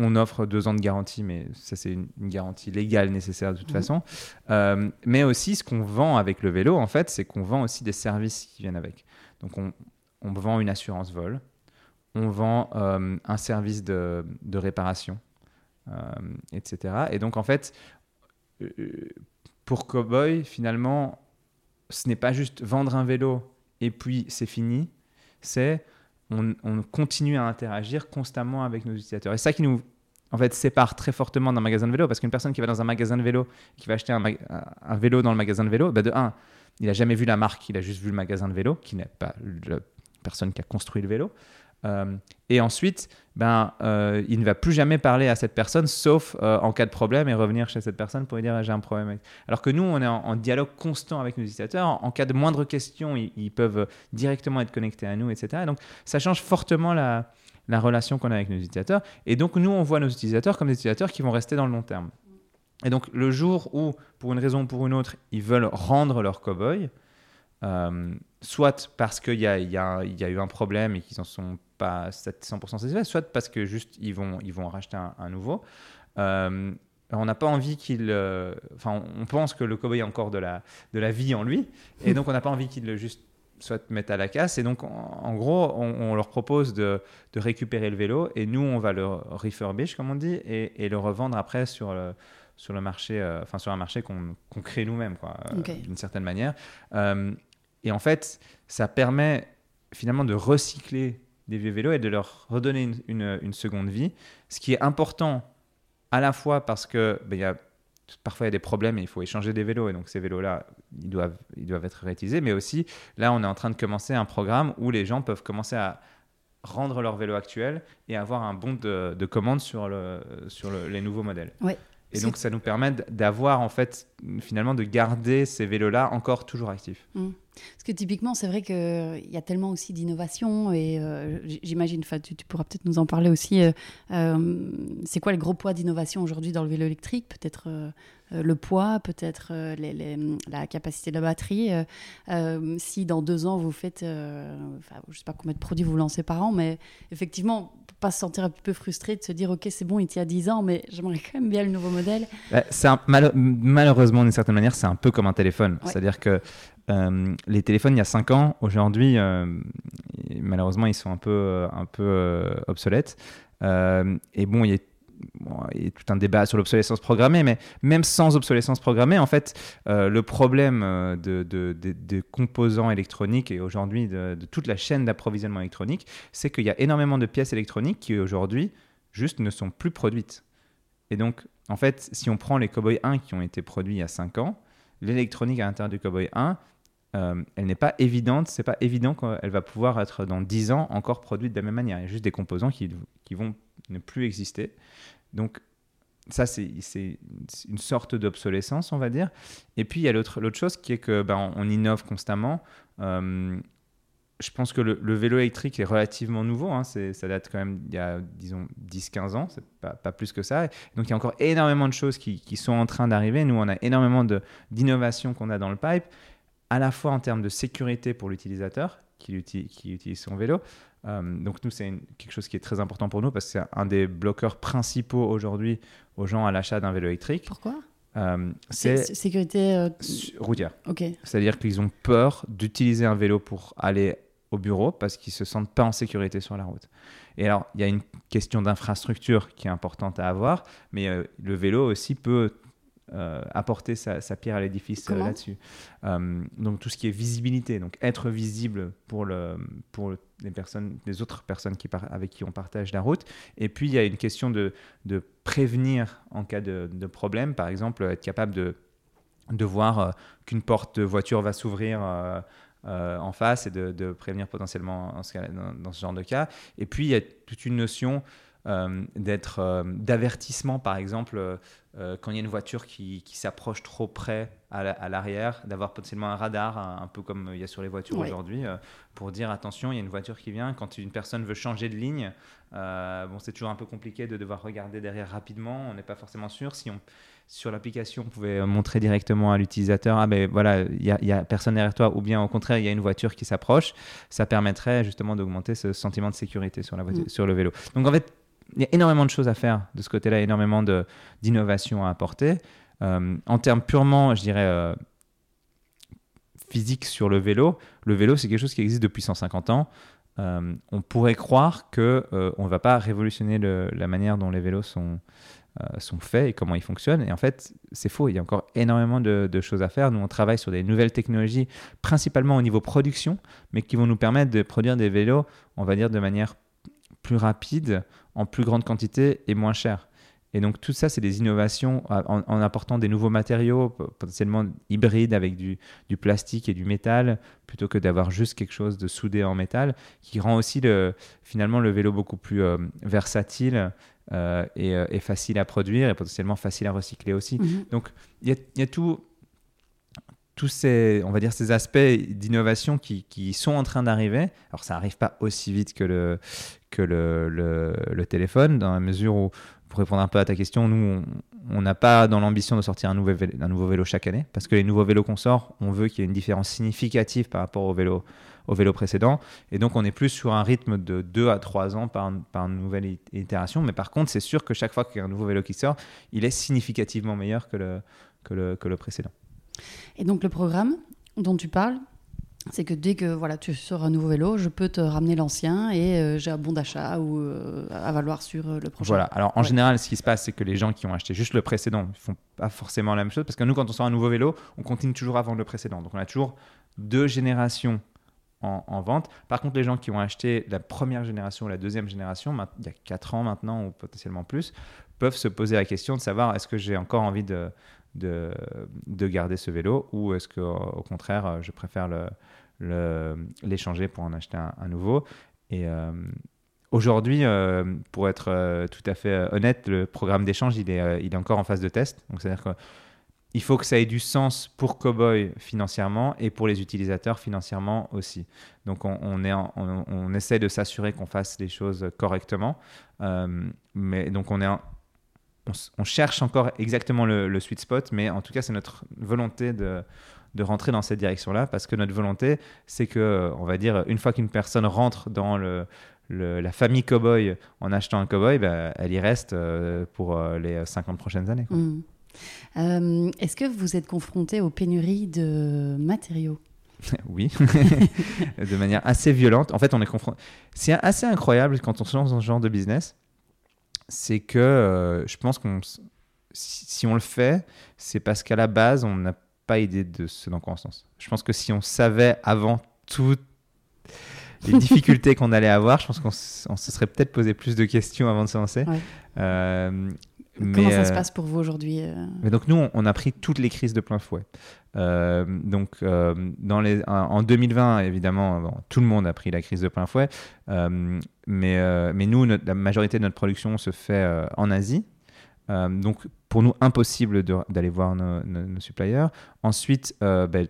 [SPEAKER 1] on offre deux ans de garantie, mais ça c'est une, garantie légale nécessaire de toute mmh. façon. Euh, mais aussi, ce qu'on vend avec le vélo, en fait, c'est qu'on vend aussi des services qui viennent avec. Donc, on, vend une assurance vol, on vend euh, un service de, de réparation, etc. Et donc, en fait, pour Cowboy, finalement, ce n'est pas juste vendre un vélo et puis c'est fini, c'est on, continue à interagir constamment avec nos utilisateurs. Et ça qui nous en fait, sépare très fortement d'un magasin de vélo, parce qu'une personne qui va dans un magasin de vélo, qui va acheter un, vélo dans le magasin de vélo, bah de un, il n'a jamais vu la marque, il a juste vu le magasin de vélo, qui n'est pas la personne qui a construit le vélo. Euh, et ensuite, ben, euh, il ne va plus jamais parler à cette personne, sauf euh, en cas de problème, et revenir chez cette personne pour lui dire j'ai un problème. Alors que nous, on est en, dialogue constant avec nos utilisateurs. En, cas de moindre question, ils, peuvent directement être connectés à nous, etc. donc, ça change fortement la, la relation qu'on a avec nos utilisateurs. Et donc, nous, on voit nos utilisateurs comme des utilisateurs qui vont rester dans le long terme. Et donc, le jour où, pour une raison ou pour une autre, ils veulent rendre leur cowboy, soit parce qu'il y, y, y a, eu un problème et qu'ils en sont pas 100% satisfaits, soit parce que juste ils vont, ils vont en racheter un, nouveau. Euh, on n'a pas envie qu'il. euh, Enfin, on pense que le cowboy a encore de la, de la vie en lui, et donc on n'a pas envie qu'il le juste soit mette à la casse. Et donc, en, gros, on, on leur propose de, de récupérer le vélo, et nous, on va le refurbish, comme on dit, et, et le revendre après sur le, sur le marché, euh, enfin sur un marché qu'on qu'on crée nous-mêmes, quoi, euh, d'une certaine manière. Euh, et en fait, ça permet finalement de recycler des vieux vélos et de leur redonner une, une- une seconde vie, ce qui est important à la fois parce que ben, il y a parfois il y a des problèmes et il faut échanger des vélos et donc ces vélos-là ils doivent, ils doivent être réutilisés, mais aussi là on est en train de commencer un programme où les gens peuvent commencer à rendre leur vélo actuel et avoir un bon de, de commande sur, le, sur le- les nouveaux modèles.
[SPEAKER 2] Ouais.
[SPEAKER 1] Et donc ça nous permet d'avoir en fait finalement de garder ces vélos-là encore toujours actifs.
[SPEAKER 2] Parce que typiquement, c'est vrai qu'il y a tellement aussi d'innovation et euh, j'imagine, tu, tu pourras peut-être nous en parler aussi. euh, euh, c'est quoi le gros poids d'innovation aujourd'hui dans le vélo électrique? Peut-être le poids, peut-être les- les- la capacité de la batterie. si dans deux ans vous faites, enfin, je sais pas combien de produits vous lancez par an, mais effectivement, pas se sentir un petit peu frustré de se dire, ok, c'est bon, il tient 10 ans, mais j'aimerais quand même bien le nouveau modèle.
[SPEAKER 1] Bah, c'est un- mal- malheureusement, d'une certaine manière, c'est un peu comme un téléphone.
[SPEAKER 2] Ouais.
[SPEAKER 1] C'est-à-dire que euh, les téléphones, il y a 5 ans, aujourd'hui, euh, malheureusement, ils sont un peu, euh, un peu obsolètes. Et bon, il y a tout un débat sur l'obsolescence programmée, mais même sans obsolescence programmée, en fait, le problème de, de- composants électroniques et aujourd'hui de toute la chaîne d'approvisionnement électronique, c'est qu'il y a énormément de pièces électroniques qui aujourd'hui juste ne sont plus produites. Et donc, en fait, si on prend les Cowboy 1 qui ont été produits il y a 5 ans, l'électronique à l'intérieur du Cowboy 1, euh, elle n'est pas évidente, c'est pas évident qu'elle va pouvoir être dans 10 ans encore produite de la même manière. Il y a juste des composants qui, vont ne plus exister. Donc, ça, c'est une sorte d'obsolescence, on va dire. Et puis, il y a l'autre chose qui est que ben, innove constamment. Euh, je pense que le, vélo électrique est relativement nouveau. hein. Ça date quand même il y a, disons, 10-15 ans. C'est pas, plus que ça. Donc, il y a encore énormément de choses qui, sont en train d'arriver. Nous, on a énormément d'innovations qu'on a dans le pipe, à la fois en termes de sécurité pour l'utilisateur qui, uti- qui utilise son vélo. Euh, donc, nous, c'est quelque chose qui est très important pour nous parce que c'est un des bloqueurs principaux aujourd'hui aux gens à l'achat d'un vélo électrique.
[SPEAKER 2] Pourquoi?
[SPEAKER 1] Euh,
[SPEAKER 2] C'est sécurité. euh,
[SPEAKER 1] routière.
[SPEAKER 2] ok.
[SPEAKER 1] C'est-à-dire qu'ils ont peur d'utiliser un vélo pour aller au bureau parce qu'ils se sentent pas en sécurité sur la route. Et alors, il y a une question d'infrastructure qui est importante à avoir, mais euh, le vélo aussi peut euh, apporter sa, sa pierre à l'édifice euh, là-dessus. Euh, donc tout ce qui est visibilité, donc être visible pour, le, pour les, personnes, les autres personnes qui par- avec qui on partage la route. Et puis il y a une question de, de prévenir en cas de, de problème, par exemple être capable de, de voir qu'une porte de voiture va s'ouvrir. euh, en face et de, de prévenir potentiellement en ce cas- dans, dans ce genre de cas. Et puis, il y a toute une notion d'être euh, d'avertissement, par exemple, euh, euh, quand il y a une voiture qui, qui s'approche trop près à la- à l'arrière, d'avoir potentiellement un radar, un, peu comme il y a sur les voitures aujourd'hui, euh, pour dire attention, il y a une voiture qui vient. Quand une personne veut changer de ligne, euh, bon, c'est toujours un peu compliqué de devoir regarder derrière rapidement. On n'est pas forcément sûr. Si on, sur l'application, on pouvait montrer directement à l'utilisateur, ah ben voilà, il y y a personne derrière toi, ou bien au contraire, il y a une voiture qui s'approche. Ça permettrait justement d'augmenter ce sentiment de sécurité sur, la voiture,
[SPEAKER 2] Mm.
[SPEAKER 1] sur le vélo. Donc en fait, il y a énormément de choses à faire de ce côté-là, énormément d'innovations à apporter. Euh, en termes purement, je dirais, euh, physiques sur le vélo, le vélo, c'est quelque chose qui existe depuis 150 ans. Euh, on pourrait croire que euh, ne va pas révolutionner la manière dont les vélos sont, faits et comment ils fonctionnent. Et en fait, c'est faux. Il y a encore énormément de choses à faire. Nous, on travaille sur des nouvelles technologies, principalement au niveau production, mais qui vont nous permettre de produire des vélos, on va dire, de manière plus rapide, en plus grande quantité et moins cher. Et donc tout ça, c'est des innovations euh, en, en apportant des nouveaux matériaux, potentiellement hybrides avec du, du plastique et du métal, plutôt que d'avoir juste quelque chose de soudé en métal, qui rend aussi le, finalement le vélo beaucoup plus euh, versatile euh, et, et facile à produire et potentiellement facile à recycler aussi.
[SPEAKER 2] Mhm.
[SPEAKER 1] Donc, il y a, il y a tout, tous ces, on va dire, ces aspects d'innovation qui, qui sont en train d'arriver. Alors, ça n'arrive pas aussi vite que le, que le, le, téléphone, dans la mesure où, pour répondre un peu à ta question, nous, on- n'a pas dans l'ambition de sortir un, nouvel vélo, un nouveau vélo chaque année, parce que les nouveaux vélos qu'on sort, on veut qu'il y ait une différence significative par rapport aux vélos, au vélo précédent. Et donc, on est plus sur un rythme de 2 à 3 ans par, par nouvelle itération. Mais par contre, c'est sûr que chaque fois qu'il y a un nouveau vélo qui sort, il est significativement meilleur que le, que le, que le précédent.
[SPEAKER 2] Et donc, le programme dont tu parles, c'est que dès que voilà, tu sors un nouveau vélo, je peux te ramener l'ancien et euh, j'ai un bon d'achat ou euh, à valoir sur euh, le prochain.
[SPEAKER 1] Voilà. Alors en général, ce qui se passe, c'est que les gens qui ont acheté juste le précédent ne font pas forcément la même chose parce que nous, quand on sort un nouveau vélo, on continue toujours à vendre le précédent. Donc on a toujours deux générations en, vente. Par contre, les gens qui ont acheté la première génération ou la deuxième génération, il y a 4 ans maintenant ou potentiellement plus, peuvent se poser la question de savoir est-ce que j'ai encore envie de, de, de garder ce vélo ou est-ce qu'au contraire, je préfère le l'échanger pour en acheter un, nouveau. Et euh, aujourd'hui, euh, pour être euh, tout à fait honnête, le programme d'échange, il est, il est encore en phase de test. Donc, c'est-à-dire qu'il faut que ça ait du sens pour Cowboy financièrement et pour les utilisateurs financièrement aussi. Donc on, est on, essaie de s'assurer qu'on fasse les choses correctement. mais donc on est on, cherche encore exactement le, sweet spot, mais en tout cas c'est notre volonté de, de rentrer dans cette direction-là parce que notre volonté, c'est que, on va dire, une fois qu'une personne rentre dans le, la famille cowboy en achetant un cowboy, bah, elle y reste euh, pour euh, les 50 prochaines années.
[SPEAKER 2] Mmh. Euh, est-ce que vous êtes confronté aux pénuries de matériaux? <laughs>
[SPEAKER 1] Oui, <laughs> de manière assez violente. En fait, on est confronté. C'est assez incroyable quand on se lance dans ce genre de business. C'est que je pense qu'on, si on le fait, c'est parce qu'à la base, on n'a pas idée de ce dans quoi on se lance. Je pense que si on savait avant toutes les <laughs> difficultés qu'on allait avoir, je pense qu'on se serait peut-être posé plus de questions avant de se lancer.
[SPEAKER 2] Euh, Comment ça se euh, passe pour vous aujourd'hui euh
[SPEAKER 1] mais Donc nous, on, a pris toutes les crises de plein fouet. donc dans les, en 2020, évidemment, tout le monde a pris la crise de plein fouet. mais, mais nous, la majorité de notre production se fait en Asie. Donc pour nous impossible d'aller voir nos, suppliers. Ensuite, euh, ben,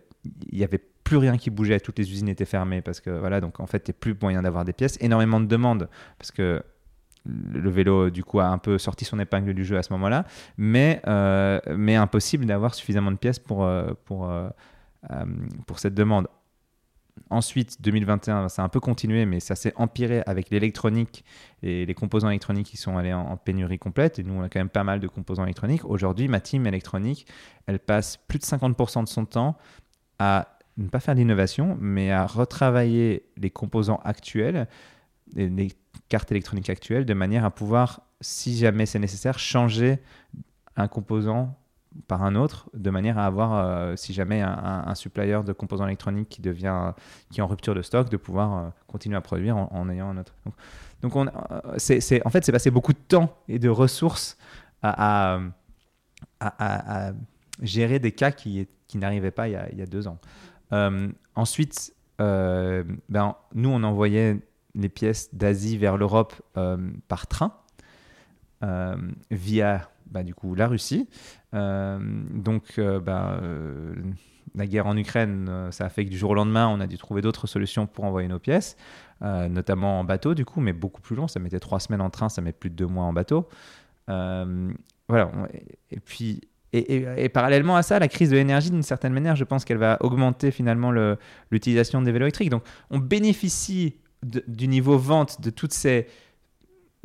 [SPEAKER 1] il n'y avait plus rien qui bougeait, toutes les usines étaient fermées parce que voilà, donc en fait, il n'y a plus moyen d'avoir des pièces. Énormément de demandes parce que le vélo, du coup, a un peu sorti son épingle du jeu à ce moment-là, mais, euh, impossible d'avoir suffisamment de pièces pour, euh, pour, pour cette demande. Ensuite, 2021, ça a un peu continué, mais ça s'est empiré avec l'électronique et les composants électroniques qui sont allés en, pénurie complète. Et nous, on a quand même pas mal de composants électroniques. Aujourd'hui, ma team électronique, elle passe plus de 50% de son temps à ne pas faire d'innovation, mais à retravailler les composants actuels, les cartes électroniques actuelles, de manière à pouvoir, si jamais c'est nécessaire, changer un composant par un autre, de manière à avoir, euh, si jamais un, un, supplier de composants électroniques qui devient, qui est en rupture de stock, de pouvoir euh, continuer à produire en, ayant un autre. Donc, on, euh, en fait, c'est passé beaucoup de temps et de ressources à, à, gérer des cas qui, qui n'arrivaient pas il y, a, il y, a, deux ans. ensuite, ben, nous, on envoyait les pièces d'Asie vers l'Europe par train via bah, du coup, la Russie. Euh, donc, euh, bah, euh, la guerre en Ukraine, ça a fait que du jour au lendemain, on a dû trouver d'autres solutions pour envoyer nos pièces, notamment en bateau, du coup, mais beaucoup plus long. Ça mettait trois semaines en train, ça met plus de deux mois en bateau. voilà. Et puis, et, parallèlement à ça, la crise de l'énergie, d'une certaine manière, je pense qu'elle va augmenter finalement l'utilisation des vélos électriques. Donc, on bénéficie du niveau vente de toutes ces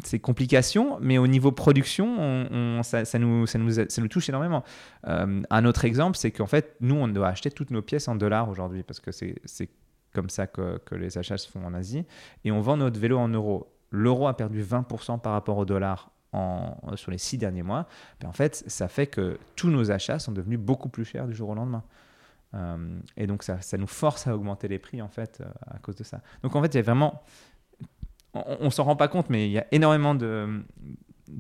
[SPEAKER 1] ces complications, mais au niveau production, on, ça, nous, touche énormément. Euh, un autre exemple, c'est qu'en fait, nous, on doit acheter toutes nos pièces en dollars aujourd'hui, parce que c'est comme ça que, les achats se font en Asie, et on vend notre vélo en euros. L'euro a perdu 20% par rapport au dollar en, sur les six derniers mois. Ben, en fait, ça fait que tous nos achats sont devenus beaucoup plus chers du jour au lendemain. Euh, et donc, ça, nous force à augmenter les prix, en fait, euh, à cause de ça. Donc, en fait, il y a vraiment on, s'en rend pas compte, mais il y a énormément de,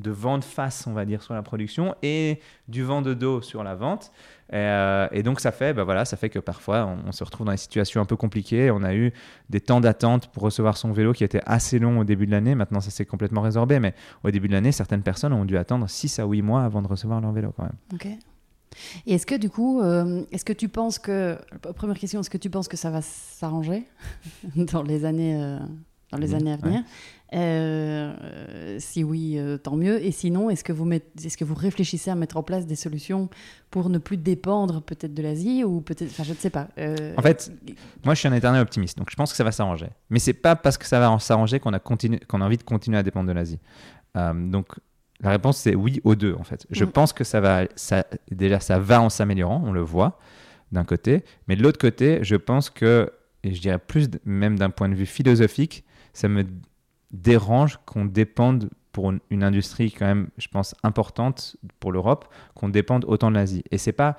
[SPEAKER 1] vent de face, on va dire, sur la production et du vent de dos sur la vente. Et, euh, donc ça fait, bah voilà, ça fait que parfois on, se retrouve dans des situations un peu compliquées. On a eu des temps d'attente pour recevoir son vélo qui étaient assez longs au début de l'année. Maintenant ça s'est complètement résorbé, mais au début de l'année, certaines personnes ont dû attendre 6 à 8 mois avant de recevoir leur vélo quand même.
[SPEAKER 2] Ok. Et est-ce que du coup, euh, est-ce que tu penses que, première question, est-ce que tu penses que ça va s'arranger <laughs> dans les années euh, dans les
[SPEAKER 1] Oui,
[SPEAKER 2] années à
[SPEAKER 1] ouais.
[SPEAKER 2] venir Euh, Si oui, euh, tant mieux. Et sinon, est-ce que, vous mettez- est-ce que vous réfléchissez à mettre en place des solutions pour ne plus dépendre peut-être de l'Asie ou peut-être, enfin, je ne sais pas. Euh,
[SPEAKER 1] En fait, Moi, je suis un éternel optimiste, donc je pense que ça va s'arranger. Mais c'est pas parce que ça va s'arranger qu'on a, continu- qu'on a envie de continuer à dépendre de l'Asie. Donc, la réponse, c'est oui aux deux, en fait. Je
[SPEAKER 2] Mm.
[SPEAKER 1] pense que ça va, ça, déjà, ça va en s'améliorant, on le voit, d'un côté. Mais de l'autre côté, je pense que, et je dirais plus même d'un point de vue philosophique, ça me dérange qu'on dépende pour une, industrie quand même, je pense, importante pour l'Europe, qu'on dépende autant de l'Asie. Et c'est pas,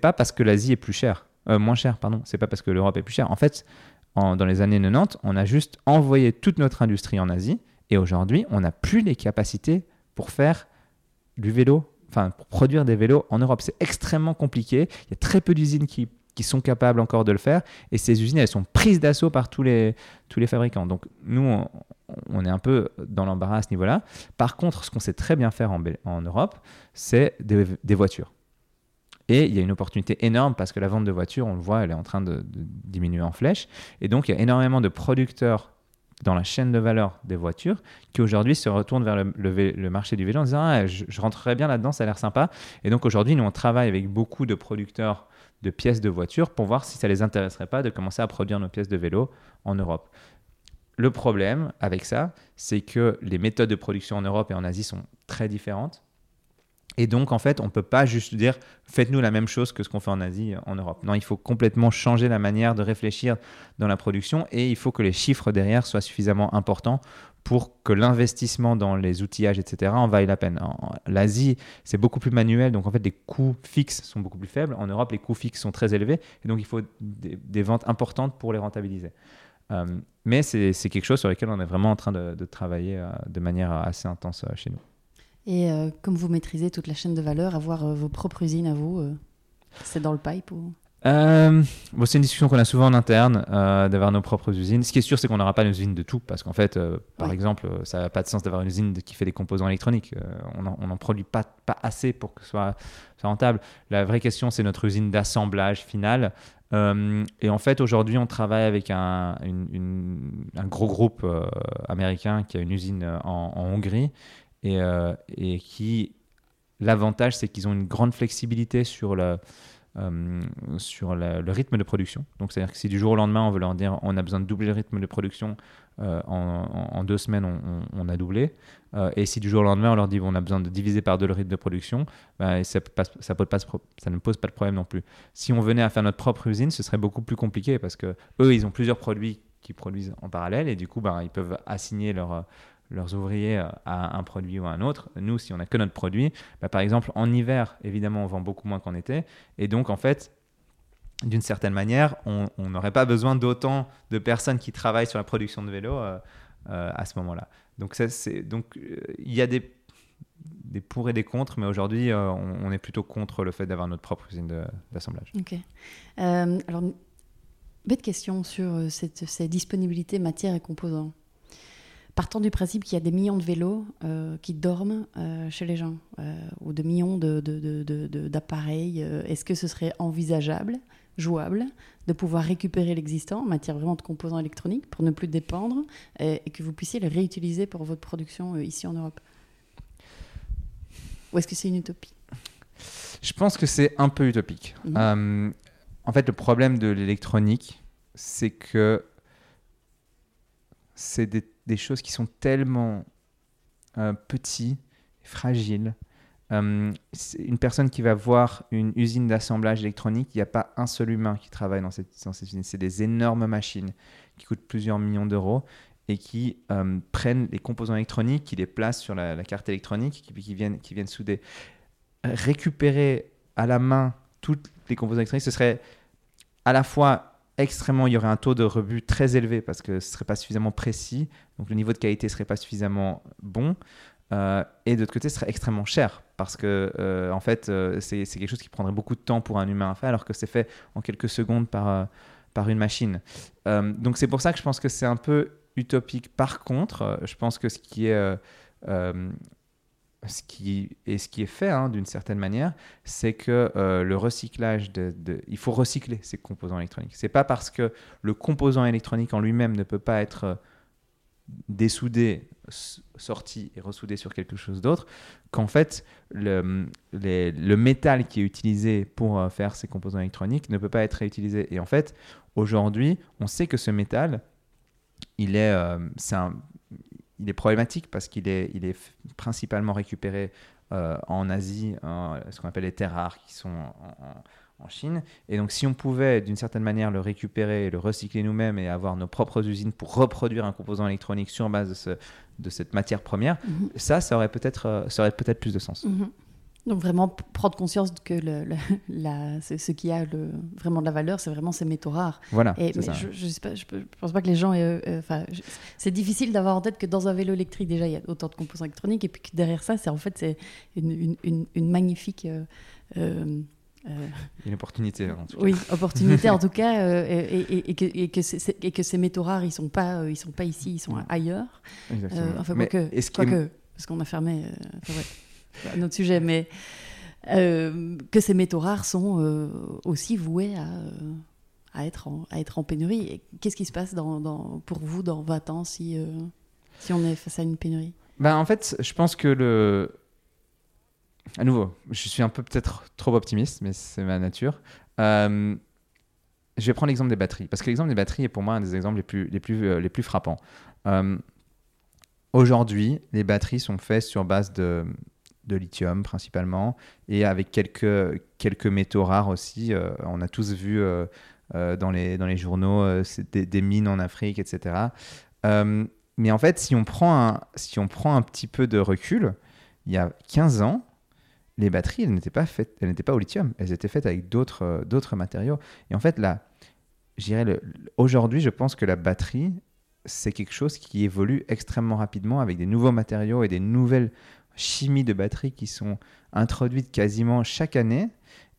[SPEAKER 1] pas parce que l'Asie est plus chère, euh, moins chère, pardon. C'est pas parce que l'Europe est plus chère. En fait, dans les années 90, on a juste envoyé toute notre industrie en Asie, et aujourd'hui, on n'a plus les capacités pour faire du vélo, enfin pour produire des vélos en Europe. C'est extrêmement compliqué. Il y a très peu d'usines qui, qui sont capables encore de le faire, et ces usines, elles sont prises d'assaut par tous les, tous les fabricants. Donc nous, on, est un peu dans l'embarras à ce niveau-là. Par contre, ce qu'on sait très bien faire en, Europe, c'est des, voitures. Et il y a une opportunité énorme parce que la vente de voitures, on le voit, elle est en train de, diminuer en flèche. Et donc, il y a énormément de producteurs dans la chaîne de valeur des voitures qui aujourd'hui se retournent vers le marché du vélo en disant ah, je, je rentrerai bien là-dedans, ça a l'air sympa. Et donc aujourd'hui, nous, on travaille avec beaucoup de producteurs de pièces de voitures pour voir si ça les intéresserait pas de commencer à produire nos pièces de vélo en Europe. Le problème avec ça, c'est que les méthodes de production en Europe et en Asie sont très différentes. Et donc, en fait, on ne peut pas juste dire faites-nous la même chose que ce qu'on fait en Asie, en Europe. Non, il faut complètement changer la manière de réfléchir dans la production et il faut que les chiffres derrière soient suffisamment importants pour que l'investissement dans les outillages, etc., en vaille la peine. L'Asie, c'est beaucoup plus manuel, donc en fait, les coûts fixes sont beaucoup plus faibles. En Europe, les coûts fixes sont très élevés et donc il faut des, ventes importantes pour les rentabiliser. Euh, mais c'est quelque chose sur lequel on est vraiment en train de, travailler euh, de manière assez intense euh, chez nous.
[SPEAKER 2] Et comme vous maîtrisez toute la chaîne de valeur, avoir vos propres usines à vous, c'est dans le pipe ou...
[SPEAKER 1] Euh, bon, c'est une discussion qu'on a souvent en interne, euh, d'avoir nos propres usines. Ce qui est sûr, c'est qu'on n'aura pas une usine de tout, parce qu'en fait, euh, par
[SPEAKER 2] Oui.
[SPEAKER 1] exemple, ça n'a pas de sens d'avoir une usine de- qui fait des composants électroniques. On n'en produit pas, pas assez pour que ce soit, soit rentable. La vraie question, c'est notre usine d'assemblage final. Euh, et en fait, aujourd'hui, on travaille avec un, une- une- un gros groupe américain qui a une usine en, en Hongrie et, et qui, l'avantage, c'est qu'ils ont une grande flexibilité sur le, euh, sur le rythme de production. Donc, c'est-à-dire que si du jour au lendemain, on veut leur dire on a besoin de doubler le rythme de production, euh, en, deux semaines, on, a doublé. Euh, et si du jour au lendemain, on leur dit on a besoin de diviser par deux le rythme de production, ben, ça, ne pose pas de problème non plus. Si on venait à faire notre propre usine, ce serait beaucoup plus compliqué parce que eux, ils ont plusieurs produits qui produisent en parallèle et du coup, ben, ils peuvent assigner leur, leurs ouvriers euh, à un produit ou à un autre. Nous, si on n'a que notre produit, ben, par exemple, en hiver, évidemment, on vend beaucoup moins qu'en été. Et donc, en fait, d'une certaine manière, on n'aurait pas besoin d'autant de personnes qui travaillent sur la production de vélos euh, euh, à ce moment-là. Donc, donc euh, il y a des, des pour et des contre, mais aujourd'hui, on, est plutôt contre le fait d'avoir notre propre usine d'assemblage.
[SPEAKER 2] Ok. Alors, bête question sur cette, ces disponibilités matières et composants. Partant du principe qu'il y a des millions de vélos euh, qui dorment euh, chez les gens, euh, ou de millions de- de- de- de- de- d'appareils, est-ce que ce serait envisageable, jouable, de pouvoir récupérer l'existant en matière vraiment de composants électroniques pour ne plus dépendre et que vous puissiez les réutiliser pour votre production ici en Europe? Ou est-ce que c'est une utopie?
[SPEAKER 1] Je pense que c'est un peu utopique.
[SPEAKER 2] Mhm.
[SPEAKER 1] En fait, le problème de l'électronique, c'est que c'est des, des choses qui sont tellement euh, petites, fragiles. Euh, une personne qui va voir une usine d'assemblage électronique, il n'y a pas un seul humain qui travaille dans cette, usine. C'est des énormes machines qui coûtent plusieurs millions d'euros et qui euh, prennent les composants électroniques, qui les placent sur la, carte électronique, qui, qui viennent, qui viennent souder. Récupérer à la main tous les composants électroniques, ce serait à la fois extrêmement, il y aurait un taux de rebut très élevé parce que ce ne serait pas suffisamment précis, donc le niveau de qualité serait pas suffisamment bon. Euh, et de l'autre côté, ce serait extrêmement cher parce que, euh, en fait, euh, c'est quelque chose qui prendrait beaucoup de temps pour un humain à faire, alors que c'est fait en quelques secondes par, euh, par une machine. Donc, c'est pour ça que je pense que c'est un peu utopique. Par contre, je pense que ce qui est, ce qui est, ce qui est fait hein, d'une certaine manière, c'est que euh, le recyclage, de, il faut recycler ces composants électroniques. C'est pas parce que le composant électronique en lui-même ne peut pas être euh, dessoudé, sorti et ressoudé sur quelque chose d'autre, qu'en fait, le, le, métal qui est utilisé pour euh, faire ces composants électroniques ne peut pas être réutilisé. Et en fait, aujourd'hui, on sait que ce métal, il est, euh, un, il est problématique parce qu'il est, il est principalement récupéré euh, en Asie, ce qu'on appelle les terres rares qui sont en en Chine. Et donc, si on pouvait d'une certaine manière le récupérer et le recycler nous-mêmes et avoir nos propres usines pour reproduire un composant électronique sur base de, ce, de cette matière première, mhm. ça, ça aurait peut-être euh, ça aurait peut-être plus de sens.
[SPEAKER 2] Mhm. Donc vraiment prendre conscience que le, <laughs> la, ce qui a le, vraiment de la valeur, c'est vraiment ces métaux rares.
[SPEAKER 1] Voilà.
[SPEAKER 2] Et, mais je, je, je, pense pas que les gens. Euh, enfin, c'est difficile d'avoir en tête que dans un vélo électrique déjà il y a autant de composants électroniques et puis que derrière ça, c'est en fait c'est une, une, une, magnifique euh,
[SPEAKER 1] euh, <laughs> une opportunité. En
[SPEAKER 2] tout cas. Oui, opportunité en <laughs> tout cas, euh, et, et, que, et, que que, ces métaux rares, ils sont pas, euh, ils sont pas ici, ils sont ailleurs. Exactement. enfin, quoi que, que, parce qu'on a fermé, ouais, un autre sujet, mais que ces métaux rares sont aussi voués à, à, être en, à être en pénurie. Qu'est-ce qui se passe dans, dans, pour vous dans 20 ans si, si on est face à une pénurie?
[SPEAKER 1] Ben, En fait, je pense que le à nouveau, je suis un peu peut-être trop optimiste, mais c'est ma nature. Euh, je vais prendre l'exemple des batteries, parce que l'exemple des batteries est pour moi un des exemples les plus, les plus, euh, les plus frappants. Euh, aujourd'hui, les batteries sont faites sur base de, de, lithium principalement, et avec quelques, quelques métaux rares aussi. on a tous vu dans, les, dans les journaux des, mines en Afrique, etc. mais en fait, si on, prend un, si on prend un petit peu de recul, il y a 15 ans, les batteries, elles n'étaient pas faites, elles n'étaient pas au lithium, elles étaient faites avec d'autres euh, d'autres matériaux. Et en fait, là, aujourd'hui, je pense que la batterie, c'est quelque chose qui évolue extrêmement rapidement avec des nouveaux matériaux et des nouvelles chimies de batterie qui sont introduites quasiment chaque année.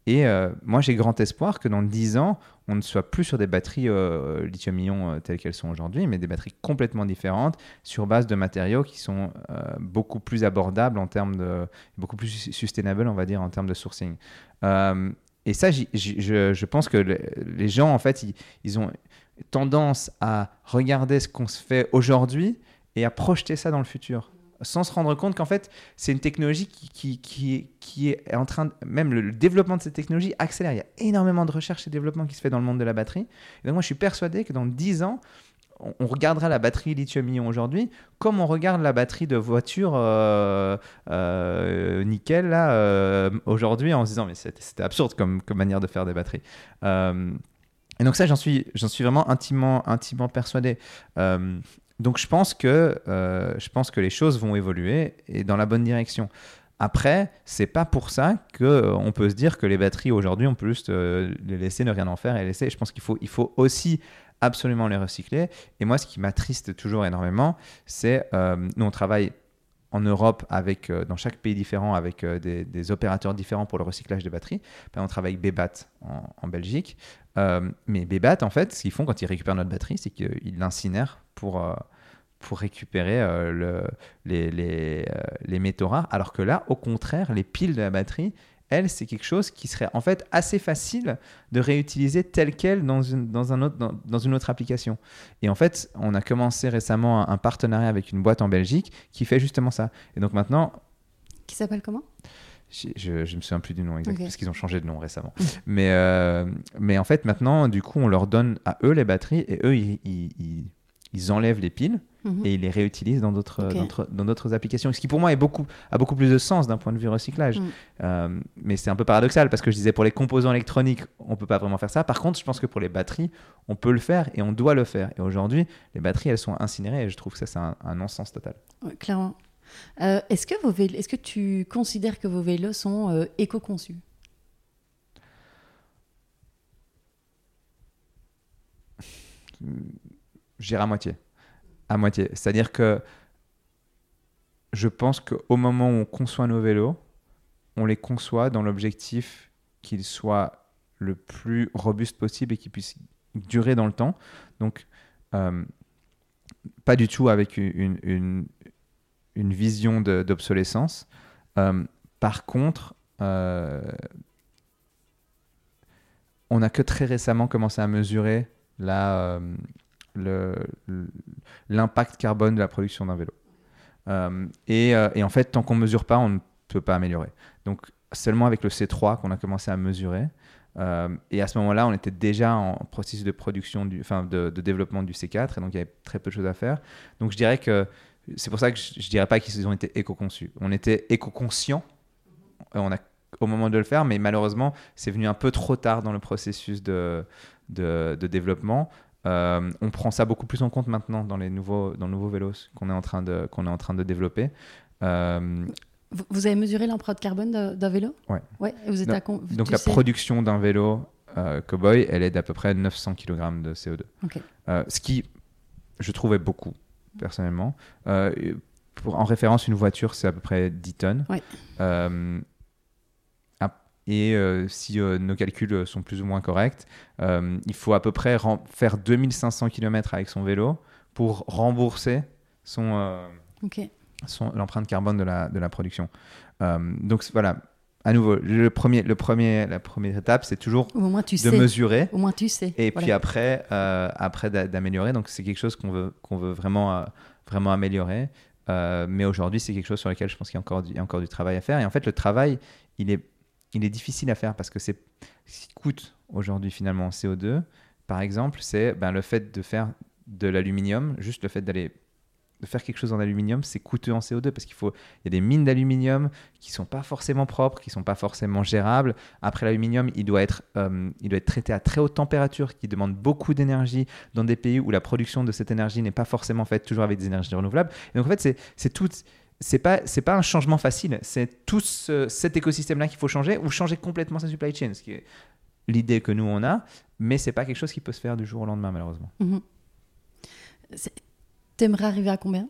[SPEAKER 1] Et euh, moi, j'ai grand espoir que dans 10 ans, on ne soit plus sur des batteries euh, lithium-ion euh, telles qu'elles sont aujourd'hui, mais des batteries complètement différentes sur base de matériaux qui sont beaucoup plus abordables en termes de. beaucoup plus sustainable, on va dire, en termes de sourcing. et ça, je, je, pense que les gens, en fait, ils, ils, ont tendance à regarder ce qu'on se fait aujourd'hui et à projeter ça dans le futur sans se rendre compte qu'en fait, c'est une technologie qui, qui, qui, est en train même le développement de cette technologie accélère. Il y a énormément de recherche et développement qui se fait dans le monde de la batterie. Et donc moi, je suis persuadé que dans 10 ans, on, regardera la batterie lithium-ion aujourd'hui comme on regarde la batterie de voiture euh, euh, nickel là euh, aujourd'hui en se disant mais c'était absurde comme, comme, manière de faire des batteries. et donc ça, j'en suis, suis vraiment intimement, intimement persuadé. Donc je pense, que, euh, je pense que les choses vont évoluer et dans la bonne direction. Après, c'est pas pour ça qu'on euh, peut se dire que les batteries aujourd'hui, on peut juste euh, les laisser, ne rien en faire et laisser. Je pense qu'il faut, il faut aussi absolument les recycler. Et moi, ce qui m'attriste toujours énormément, c'est nous, on travaille en Europe, avec, dans chaque pays différent, avec des, opérateurs différents pour le recyclage des batteries. on travaille avec Bebat en, en Belgique. mais Bebat, en fait, ce qu'ils font quand ils récupèrent notre batterie, c'est qu'ils l'incinèrent pour, euh, pour récupérer euh, le, les, les, euh, les, métaux rares. Alors que là, au contraire, les piles de la batterie, elles, c'est quelque chose qui serait en fait assez facile de réutiliser tel quel dans une, dans un autre, dans, une autre application. Et en fait, on a commencé récemment un, partenariat avec une boîte en Belgique qui fait justement ça. Et donc maintenant...
[SPEAKER 2] Qui s'appelle comment?
[SPEAKER 1] Je, ne me souviens plus du nom exact parce qu'ils ont changé de nom récemment. mais, mais en fait, maintenant, du coup, on leur donne à eux les batteries et eux, ils ils enlèvent les piles mhm. et ils les réutilisent dans d'autres dans d'autres applications. Ce qui pour moi est beaucoup, a beaucoup plus de sens d'un point de vue recyclage. Mhm. Euh, mais c'est un peu paradoxal parce que je disais pour les composants électroniques, on peut pas vraiment faire ça. Par contre, je pense que pour les batteries, on peut le faire et on doit le faire. Et aujourd'hui, les batteries, elles sont incinérées et je trouve que ça, c'est un, non-sens total.
[SPEAKER 2] clairement. Euh, est-ce que, vos est-ce que tu considères que vos vélos sont euh, éco-conçus?
[SPEAKER 1] Je à moitié. À moitié. C'est-à-dire que je pense qu'au moment où on conçoit nos vélos, on les conçoit dans l'objectif qu'ils soient le plus robustes possible et qu'ils puissent durer dans le temps. Donc, euh, pas du tout avec une, une, vision d'obsolescence. Euh, par contre, euh, on a que très récemment commencé à mesurer la, l'impact carbone de la production d'un vélo. Euh, et, euh, et en fait, tant qu'on ne mesure pas, on ne peut pas améliorer. Donc, seulement avec le C3 qu'on a commencé à mesurer. Euh, et à ce moment-là, on était déjà en processus de production, du, enfin de, développement du C4, et donc il y avait très peu de choses à faire. Donc je dirais que c'est pour ça que je, ne dirais pas qu'ils ont été éco-conçus. On était éco-conscients on a, au moment de le faire, mais malheureusement, c'est venu un peu trop tard dans le processus de, de développement. Euh, on prend ça beaucoup plus en compte maintenant dans les nouveaux, dans le nouveau vélos qu'on est en train de, qu'on est en train de développer. Euh,
[SPEAKER 2] Vous, avez mesuré l'empreinte carbone d'un vélo?
[SPEAKER 1] Ouais.
[SPEAKER 2] Ouais. Vous êtes
[SPEAKER 1] Non,
[SPEAKER 2] à
[SPEAKER 1] donc la
[SPEAKER 2] sais-
[SPEAKER 1] production d'un vélo euh, Cowboy, elle est d'à peu près 900 kg de CO2.
[SPEAKER 2] Ok.
[SPEAKER 1] Euh, ce qui, je trouvais beaucoup, personnellement. Pour, en référence, une voiture, c'est à peu près 10 tonnes.
[SPEAKER 2] Ouais.
[SPEAKER 1] Euh, et euh, si euh, nos calculs sont plus ou moins corrects, euh, il faut à peu près faire 2500 km avec son vélo pour rembourser son, euh,
[SPEAKER 2] Ok.
[SPEAKER 1] son- l'empreinte carbone de la, de la production. Euh, donc voilà, à nouveau, le premier, le premier, la première étape, c'est toujours
[SPEAKER 2] Au moins tu
[SPEAKER 1] de
[SPEAKER 2] sais.
[SPEAKER 1] mesurer
[SPEAKER 2] Au moins tu sais.
[SPEAKER 1] et
[SPEAKER 2] Voilà.
[SPEAKER 1] puis après, euh, après d'a- d'améliorer. Donc c'est quelque chose qu'on veut, qu'on veut vraiment, euh, vraiment améliorer. Euh, mais aujourd'hui, c'est quelque chose sur lequel je pense qu'il y a encore, du, il y a encore du travail à faire. Et en fait, le travail, il est, il est difficile à faire parce que c'est ce qui coûte aujourd'hui finalement en CO2, par exemple, c'est ben, le fait de faire de l'aluminium, juste le fait d'aller de faire quelque chose en aluminium, c'est coûteux en CO2 parce qu'il faut, il y a des mines d'aluminium qui sont pas forcément propres, qui sont pas forcément gérables. Après l'aluminium, il doit être, euh, il doit être traité à très haute température, qui demande beaucoup d'énergie dans des pays où la production de cette énergie n'est pas forcément faite toujours avec des énergies renouvelables. Donc en fait, c'est, c'est tout. C'est pas, c'est pas un changement facile. C'est tout ce- cet écosystème-là qu'il faut changer ou changer complètement sa supply chain, ce qui est l'idée que nous on a, mais c'est pas quelque chose qui peut se faire du jour au lendemain malheureusement.
[SPEAKER 2] C'est- T'aimerais arriver à combien?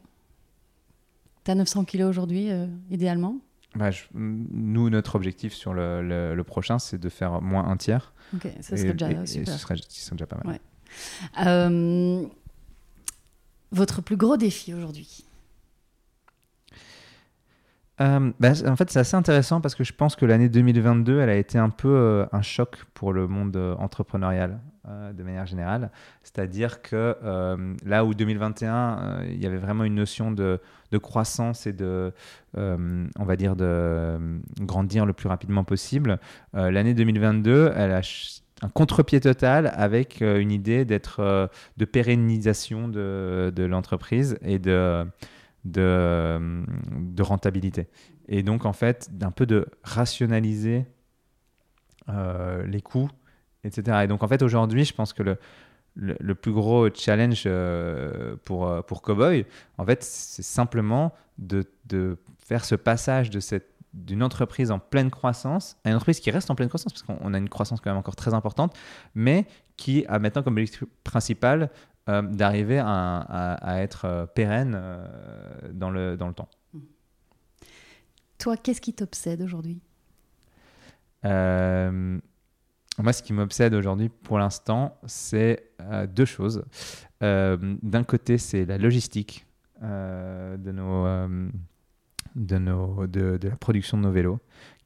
[SPEAKER 2] T'as 900 kilos aujourd'hui, euh, idéalement?
[SPEAKER 1] Bah, je- nous, notre objectif sur le, le- le prochain, c'est de faire moins un tiers.
[SPEAKER 2] Ok, ça
[SPEAKER 1] Et-
[SPEAKER 2] serait déjà
[SPEAKER 1] et- et
[SPEAKER 2] super.
[SPEAKER 1] ce serait, ce serait déjà pas mal.
[SPEAKER 2] Ouais. Euh, votre plus gros défi aujourd'hui?
[SPEAKER 1] Euh, bah, en fait, c'est assez intéressant parce que je pense que l'année 2022, elle a été un peu euh, un choc pour le monde euh, entrepreneurial de manière générale. C'est-à-dire que là où 2021, euh, il y avait vraiment une notion de, croissance et de, on va dire, de grandir le plus rapidement possible, l'année 2022, elle a un contre-pied total avec une idée d'être de pérennisation de, de l'entreprise et de de, de rentabilité. Et donc, en fait, d'un peu de rationaliser euh, les coûts, etc. Et donc, en fait, aujourd'hui, je pense que le, le, plus gros challenge euh, pour, euh, pour Cowboy, en fait, c'est simplement de, de faire ce passage de cette d'une entreprise en pleine croissance à une entreprise qui reste en pleine croissance, parce qu'on on a une croissance quand même encore très importante, mais qui a maintenant comme objectif principal euh, d'arriver à, à- à être euh, pérenne euh, dans, le, dans le temps.
[SPEAKER 2] Toi, qu'est-ce qui t'obsède aujourd'hui?
[SPEAKER 1] Euh, moi, ce qui m'obsède aujourd'hui, pour l'instant, c'est euh, deux choses. D'un côté, c'est la logistique de, nos, de, nos, de, de la production de nos vélos,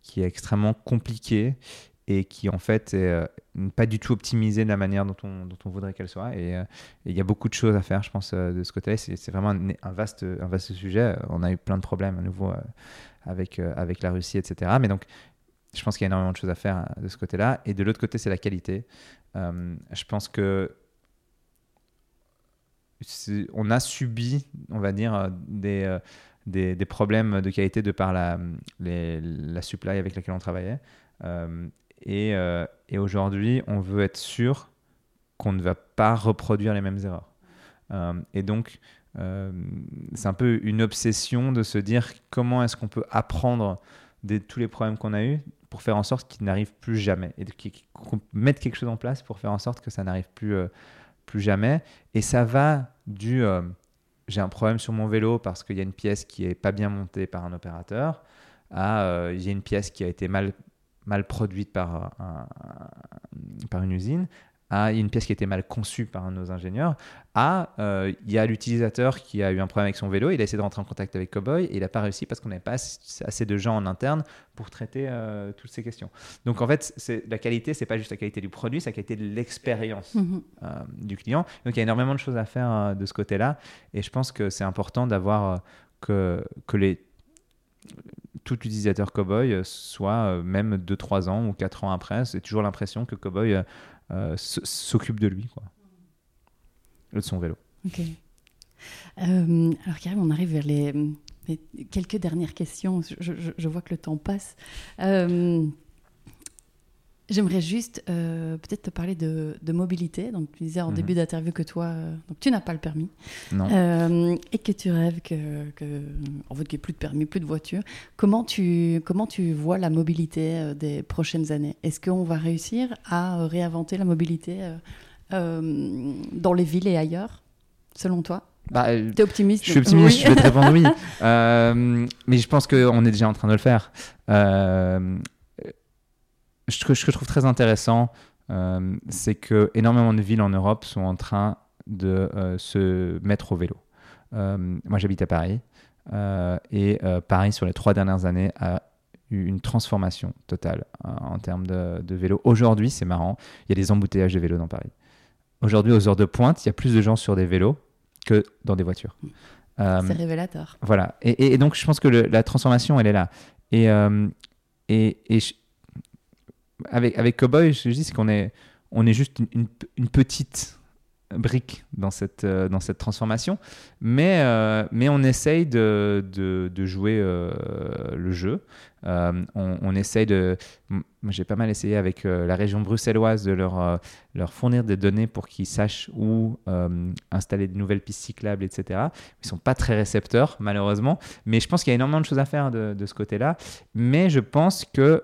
[SPEAKER 1] qui est extrêmement compliquée et qui, en fait, est euh, pas du tout optimisée de la manière dont on, dont on voudrait qu'elle soit. Et euh, il y a beaucoup de choses à faire, je pense, euh, de ce côté-là. C'est vraiment un, vaste, un vaste sujet. On a eu plein de problèmes à nouveau avec, avec la Russie, etc. Mais donc, je pense qu'il y a énormément de choses à faire de ce côté-là. Et de l'autre côté, c'est la qualité. Je pense que on a subi, on va dire, des, des, des problèmes de qualité de par la, la supply avec laquelle on travaillait. Et euh, et aujourd'hui, on veut être sûr qu'on ne va pas reproduire les mêmes erreurs. Euh, et donc, euh, c'est un peu une obsession de se dire comment est-ce qu'on peut apprendre de tous les problèmes qu'on a eus pour faire en sorte qu'ils n'arrivent plus jamais et qu'on mette quelque chose en place pour faire en sorte que ça n'arrive plus, plus jamais. Et ça va du j'ai un problème sur mon vélo parce qu'il y a une pièce qui est pas bien montée par un opérateur à j'ai une pièce qui a été mal, mal produite par, un- par une usine à une pièce qui était mal conçue par nos ingénieurs, à euh, il y a l'utilisateur qui a eu un problème avec son vélo, il a essayé de rentrer en contact avec Cowboy et il n'a pas réussi parce qu'on n'avait pas assez de gens en interne pour traiter euh, toutes ces questions. Donc en fait, la qualité, c'est pas juste la qualité du produit, c'est la qualité de l'expérience mhm. euh, du client. Donc il y a énormément de choses à faire de ce côté-là et je pense que c'est important d'avoir que, que les tout utilisateur Cowboy soit même 2-3 ans ou 4 ans après, c'est toujours l'impression que Cowboy euh, s'occupe de lui. De son vélo.
[SPEAKER 2] Ok. Euh, alors, Karim, on arrive vers les, quelques dernières questions. Je, vois que le temps passe. Euh, j'aimerais juste peut-être te parler de, mobilité. Donc, tu disais en mhm. début d'interview que toi, donc tu n'as pas le permis.
[SPEAKER 1] Non.
[SPEAKER 2] et que tu rêves que, que en fait, qu'il n'y ait plus de permis, plus de voiture. Comment tu, comment tu vois la mobilité des prochaines années? Est-ce qu'on va réussir à réinventer la mobilité dans les villes et ailleurs, selon toi?
[SPEAKER 1] Bah,
[SPEAKER 2] es optimiste
[SPEAKER 1] Je suis optimiste, je vais te répondre oui. <laughs> mais je pense qu'on est déjà en train de le faire. Euh, ce, que, je trouve très intéressant, euh, c'est que énormément de villes en Europe sont en train de euh, se mettre au vélo. moi, j'habite à Paris. et Paris, sur les trois dernières années, a eu une transformation totale en termes de, de vélo. Aujourd'hui, c'est marrant, il y a des embouteillages de vélos dans Paris. Aujourd'hui, aux heures de pointe, il y a plus de gens sur des vélos que dans des voitures.
[SPEAKER 2] Euh, c'est révélateur.
[SPEAKER 1] Voilà. Et, donc, je pense que la transformation, elle est là. Et, euh, et, avec, avec Cowboy, je dis, qu'on est, on est juste une, une petite brique dans cette, euh, dans cette transformation, mais, euh, mais on essaye de, de, jouer euh, le jeu. on, on, essaye de... J'ai pas mal essayé avec la région bruxelloise de leur, leur fournir des données pour qu'ils sachent où installer de nouvelles pistes cyclables, etc. Ils sont pas très récepteurs, malheureusement, mais je pense qu'il y a énormément de choses à faire de, de ce côté-là. Mais je pense que,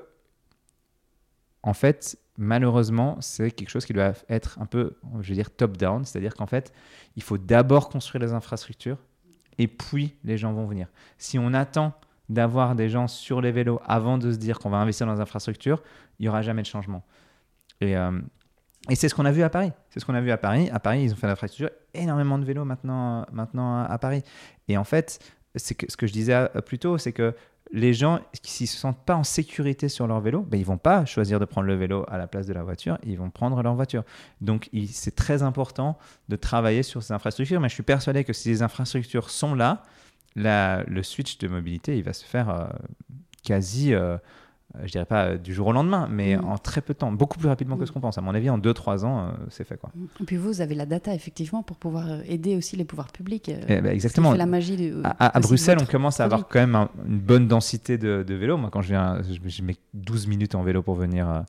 [SPEAKER 1] en fait, malheureusement, c'est quelque chose qui doit être un peu, je veux dire, top-down, c'est-à-dire qu'en fait, il faut d'abord construire les infrastructures et puis les gens vont venir. Si on attend d'avoir des gens sur les vélos avant de se dire qu'on va investir dans les infrastructures, il n'y aura jamais de changement. Et, euh, et c'est ce qu'on a vu à Paris. C'est ce qu'on a vu à Paris. À Paris, ils ont fait l'infrastructure, énormément de vélos maintenant, maintenant à Paris. Et en fait, c'est ce que je disais euh, plus tôt, c'est que les gens, ne se sentent pas en sécurité sur leur vélo, ben, ils vont pas choisir de prendre le vélo à la place de la voiture, ils vont prendre leur voiture. Donc c'est très important de travailler sur ces infrastructures, mais je suis persuadé que si les infrastructures sont là, le switch de mobilité, il va se faire euh, quasi... Euh, je dirais pas euh, du jour au lendemain, mais mm. en très peu de temps, beaucoup plus rapidement que ce mm. qu'on pense. À mon avis, en 2-3 ans, euh, c'est fait. Quoi.
[SPEAKER 2] Et puis vous, vous avez la data, effectivement, pour pouvoir aider aussi les pouvoirs publics.
[SPEAKER 1] Eh ben, exactement.
[SPEAKER 2] la magie de,
[SPEAKER 1] à, Bruxelles, on commence à avoir quand même une bonne densité de, de vélos. Moi, quand je viens, je, mets 12 minutes en vélo pour venir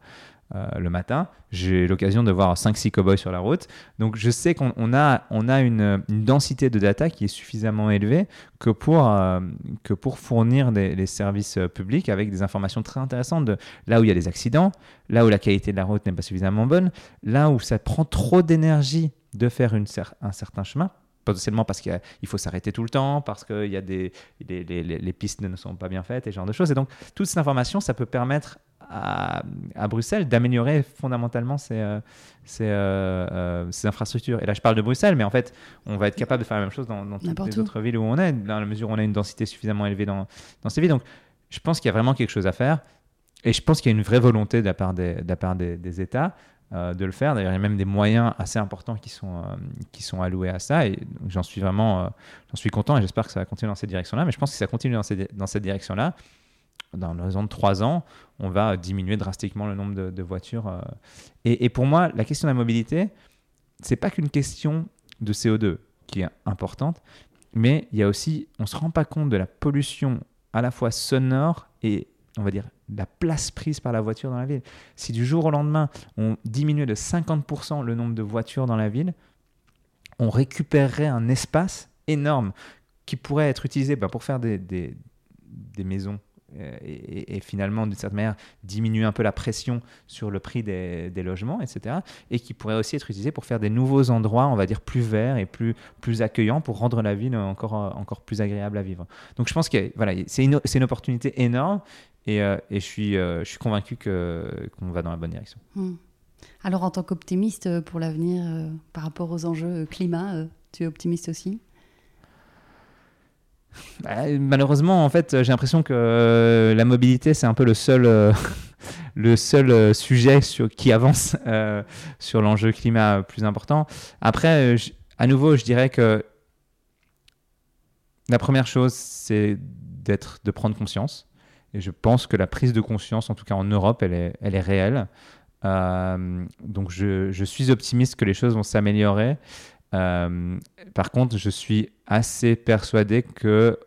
[SPEAKER 1] euh, le matin. J'ai l'occasion de voir 5-6 cowboys sur la route. Donc je sais qu'on a, on a une, densité de data qui est suffisamment élevée que pour, euh, que pour fournir des, services euh, publics avec des informations très intéressantes de là où il y a des accidents, là où la qualité de la route n'est pas suffisamment bonne, là où ça prend trop d'énergie de faire une, un certain chemin potentiellement parce qu'il faut s'arrêter tout le temps, parce que y a des, les, les, les, pistes ne sont pas bien faites et ce genre de choses. Et donc, toute cette information, ça peut permettre à, Bruxelles d'améliorer fondamentalement ces, euh, euh, euh, ces, infrastructures. Et là, je parle de Bruxelles, mais en fait, on va être capable de faire la même chose dans, toutes les autres villes où on est, dans la mesure où on a une densité suffisamment élevée dans, dans ces villes. Donc, je pense qu'il y a vraiment quelque chose à faire. Et je pense qu'il y a une vraie volonté de la part des, de la part des, États de le faire. D'ailleurs, il y a même des moyens assez importants qui sont, qui sont alloués à ça. Et j'en suis vraiment j'en suis content et j'espère que ça va continuer dans cette direction-là. Mais je pense que ça continue dans, dans cette direction-là dans les de 3 ans, on va diminuer drastiquement le nombre de, voitures. Euh. Et, pour moi, la question de la mobilité, c'est pas qu'une question de CO2 qui est importante, mais il y a aussi, on se rend pas compte de la pollution à la fois sonore et, on va dire, la place prise par la voiture dans la ville. Si du jour au lendemain, on diminuait de 50% le nombre de voitures dans la ville, on récupérerait un espace énorme qui pourrait être utilisé bah, pour faire des, des maisons euh, et, finalement, d'une certaine manière, diminuer un peu la pression sur le prix des, logements, etc. Et qui pourrait aussi être utilisé pour faire des nouveaux endroits, on va dire, plus verts et plus, plus accueillants pour rendre la ville encore, encore plus agréable à vivre. Donc je pense que voilà, c'est une, une, opportunité énorme et, euh, et je, suis, euh, je suis convaincu qu'on va dans la bonne direction.
[SPEAKER 2] Hmm. Alors en tant qu'optimiste pour l'avenir par rapport aux enjeux climat, tu es optimiste aussi?
[SPEAKER 1] Malheureusement, en fait, j'ai l'impression que la mobilité, c'est un peu le seul, <laughs> le seul sujet sur, qui avance sur l'enjeu climat plus important. Après, à nouveau, je dirais que la première chose, c'est d'être, de prendre conscience. Et je pense que la prise de conscience, en tout cas en Europe, elle est, elle est réelle. Euh, donc je, je, suis optimiste que les choses vont s'améliorer. Euh, par contre, je suis assez persuadé que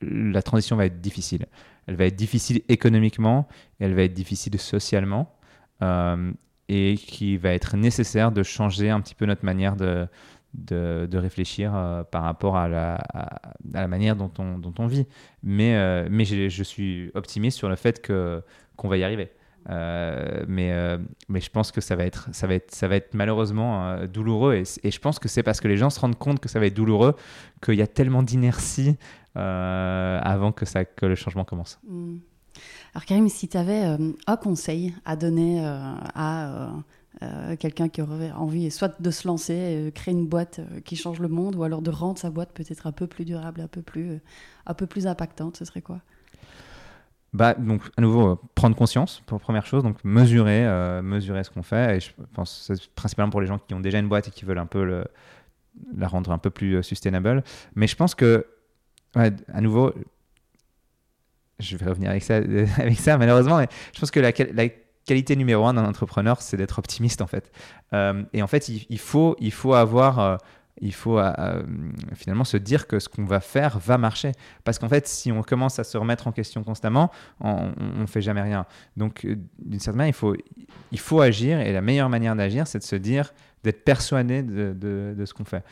[SPEAKER 1] la transition va être difficile. Elle va être difficile économiquement, elle va être difficile socialement, euh, et qu'il va être nécessaire de changer un petit peu notre manière de, de, réfléchir euh, par rapport à la, à, la, manière dont on, dont on vit. Mais, mais je, suis optimiste sur le fait qu'on va y arriver. Euh, mais, mais je pense que ça va être, ça va être, ça va être malheureusement douloureux. Et, je pense que c'est parce que les gens se rendent compte que ça va être douloureux qu'il y a tellement d'inertie avant que, ça, que le changement commence.
[SPEAKER 2] Hmm. Alors Karim, si tu avais un conseil à donner à euh, quelqu'un qui aurait envie soit de se lancer, euh, créer une boîte euh, qui change le monde, ou alors de rendre sa boîte peut-être un peu plus durable, un peu plus, un peu plus impactante, ce serait quoi?
[SPEAKER 1] Bah, donc, à nouveau, prendre conscience, pour première chose, donc mesurer, mesurer ce qu'on fait. Et je pense c'est principalement pour les gens qui ont déjà une boîte et qui veulent un peu la rendre un peu plus sustainable. Mais je pense que, à nouveau, je vais revenir avec ça, <laughs> avec ça malheureusement, mais je pense que la, qualité numéro un d'un entrepreneur, c'est d'être optimiste en fait. Euh, et en fait, il, faut, il faut avoir, euh, il faut euh, finalement se dire que ce qu'on va faire va marcher. Parce qu'en fait, si on commence à se remettre en question constamment, on ne fait jamais rien. Donc, d'une certaine manière, il faut, agir. Et la meilleure manière d'agir, c'est de se dire, d'être persuadé de, ce qu'on fait.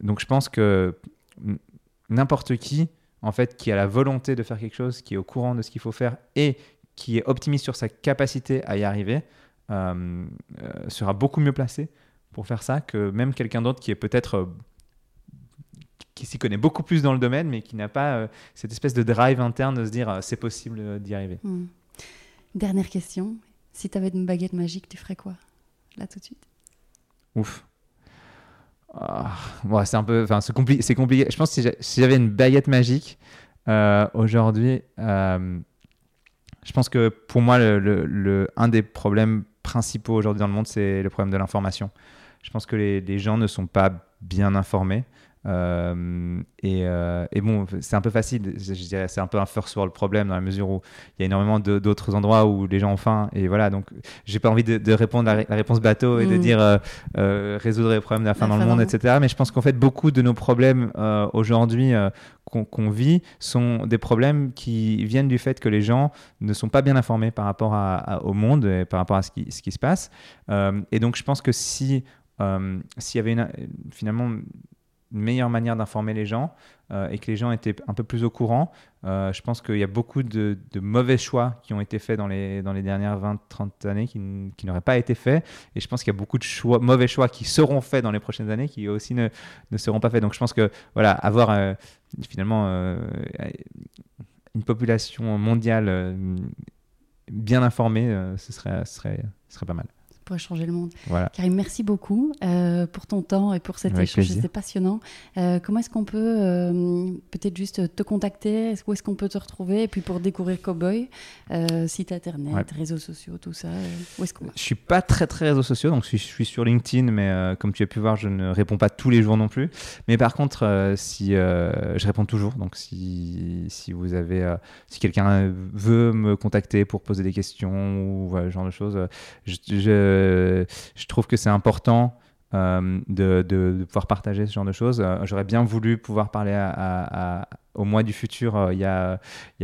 [SPEAKER 1] donc, je pense que n'importe qui, en fait, qui a la volonté de faire quelque chose, qui est au courant de ce qu'il faut faire et qui est optimiste sur sa capacité à y arriver euh, euh, sera beaucoup mieux placé pour faire ça que même quelqu'un d'autre qui est peut-être euh, qui s'y connaît beaucoup plus dans le domaine mais qui n'a pas cette espèce de drive interne de se dire c'est possible d'y arriver.
[SPEAKER 2] Hmm. Dernière question, si tu avais une baguette magique, tu ferais quoi? Là tout de suite
[SPEAKER 1] Ouf. Ah, c'est un peu, enfin c'est compliqué, compliqué. Je pense que si j'avais une baguette magique aujourd'hui, je pense que pour moi, le, un des problèmes principaux aujourd'hui dans le monde, c'est le problème de l'information. Je pense que les, les, gens ne sont pas bien informés. Euh, et, euh, et, bon, c'est un peu facile, je, dirais, c'est un peu un first world problème dans la mesure où il y a énormément d'autres endroits où les gens ont faim. Et voilà, donc j'ai pas envie de, répondre à la, réponse bateau et de mm. dire euh, résoudre les problèmes de la faim dans le monde, etc. Mais je pense qu'en fait, beaucoup de nos problèmes aujourd'hui qu'on vit sont des problèmes qui viennent du fait que les gens ne sont pas bien informés par rapport à, au monde et par rapport à ce qui, ce qui se passe. et donc, je pense que si s'il y avait une, finalement une meilleure manière d'informer les gens euh, et que les gens étaient un peu plus au courant. Euh, je pense qu'il y a beaucoup de, mauvais choix qui ont été faits dans les, dernières 20-30 années qui, n'auraient pas été faits. Et je pense qu'il y a beaucoup de mauvais choix qui seront faits dans les prochaines années qui aussi ne, seront pas faits. Donc je pense que voilà, avoir euh, finalement une population mondiale bien informée, ce serait pas mal
[SPEAKER 2] pourrait changer le monde. Karim, merci beaucoup euh, pour ton temps et pour cet échange. C'était passionnant. Euh, comment est-ce qu'on peut euh, peut-être juste te contacter? Où est-ce qu'on peut te retrouver? Et puis pour découvrir Cowboy, site internet, réseaux sociaux, tout ça, où est-ce qu'on
[SPEAKER 1] Je suis pas très très réseaux sociaux, donc je suis, sur LinkedIn, mais comme tu as pu voir, je ne réponds pas tous les jours non plus. Mais par contre, si je réponds toujours, donc si, si vous avez, si quelqu'un veut me contacter pour poser des questions ou ce genre de choses, je, je je trouve que c'est important euh, de, pouvoir partager ce genre de choses. Euh, j'aurais bien voulu pouvoir parler au mois du futur euh, il, y a,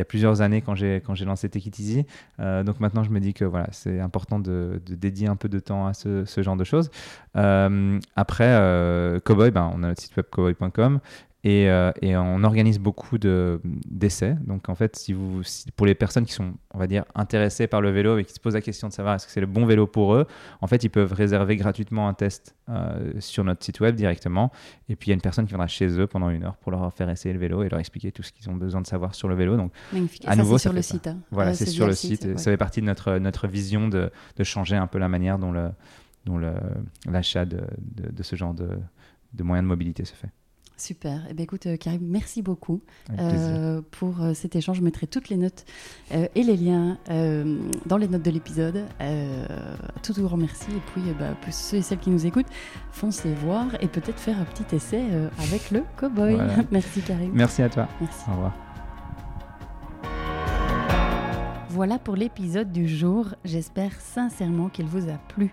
[SPEAKER 1] plusieurs années quand j'ai lancé Take It Easy. donc maintenant, je me dis que voilà, c'est important de, dédier un peu de temps à ce, genre de choses. après, Cowboy, ben, on a notre site web cowboy.com Et, euh, et on organise beaucoup de- d'essais. Donc en fait, si vous, si- pour les personnes qui sont, on va dire, intéressées par le vélo et qui se posent la question de savoir est-ce que c'est le bon vélo pour eux, en fait, ils peuvent réserver gratuitement un test euh, sur notre site web directement. Et puis il y a une personne qui viendra chez eux pendant une heure pour leur faire essayer le vélo et leur expliquer tout ce qu'ils ont besoin de savoir sur le vélo. Donc
[SPEAKER 2] Magnifique.
[SPEAKER 1] À
[SPEAKER 2] ça,
[SPEAKER 1] nouveau,
[SPEAKER 2] c'est sur le site. hein.
[SPEAKER 1] voilà, c'est sur le site. Ça fait partie de notre, notre vision de, de changer un peu la manière dont le- dont le- l'achat de, de, de ce genre de, de moyens de mobilité se fait.
[SPEAKER 2] Super. Eh bien, écoute, euh, Karim, merci beaucoup euh, pour euh, cet échange. Je mettrai toutes les notes euh, et les liens euh, dans les notes de l'épisode. Tout grand merci. Et puis, bah, pour ceux et celles qui nous écoutent, foncez voir et peut-être faire un petit essai avec le cowboy.
[SPEAKER 1] Voilà. <laughs>
[SPEAKER 2] merci, Karim.
[SPEAKER 1] Merci à toi.
[SPEAKER 2] Merci.
[SPEAKER 1] Au revoir.
[SPEAKER 2] Voilà pour l'épisode du jour. J'espère sincèrement qu'il vous a plu.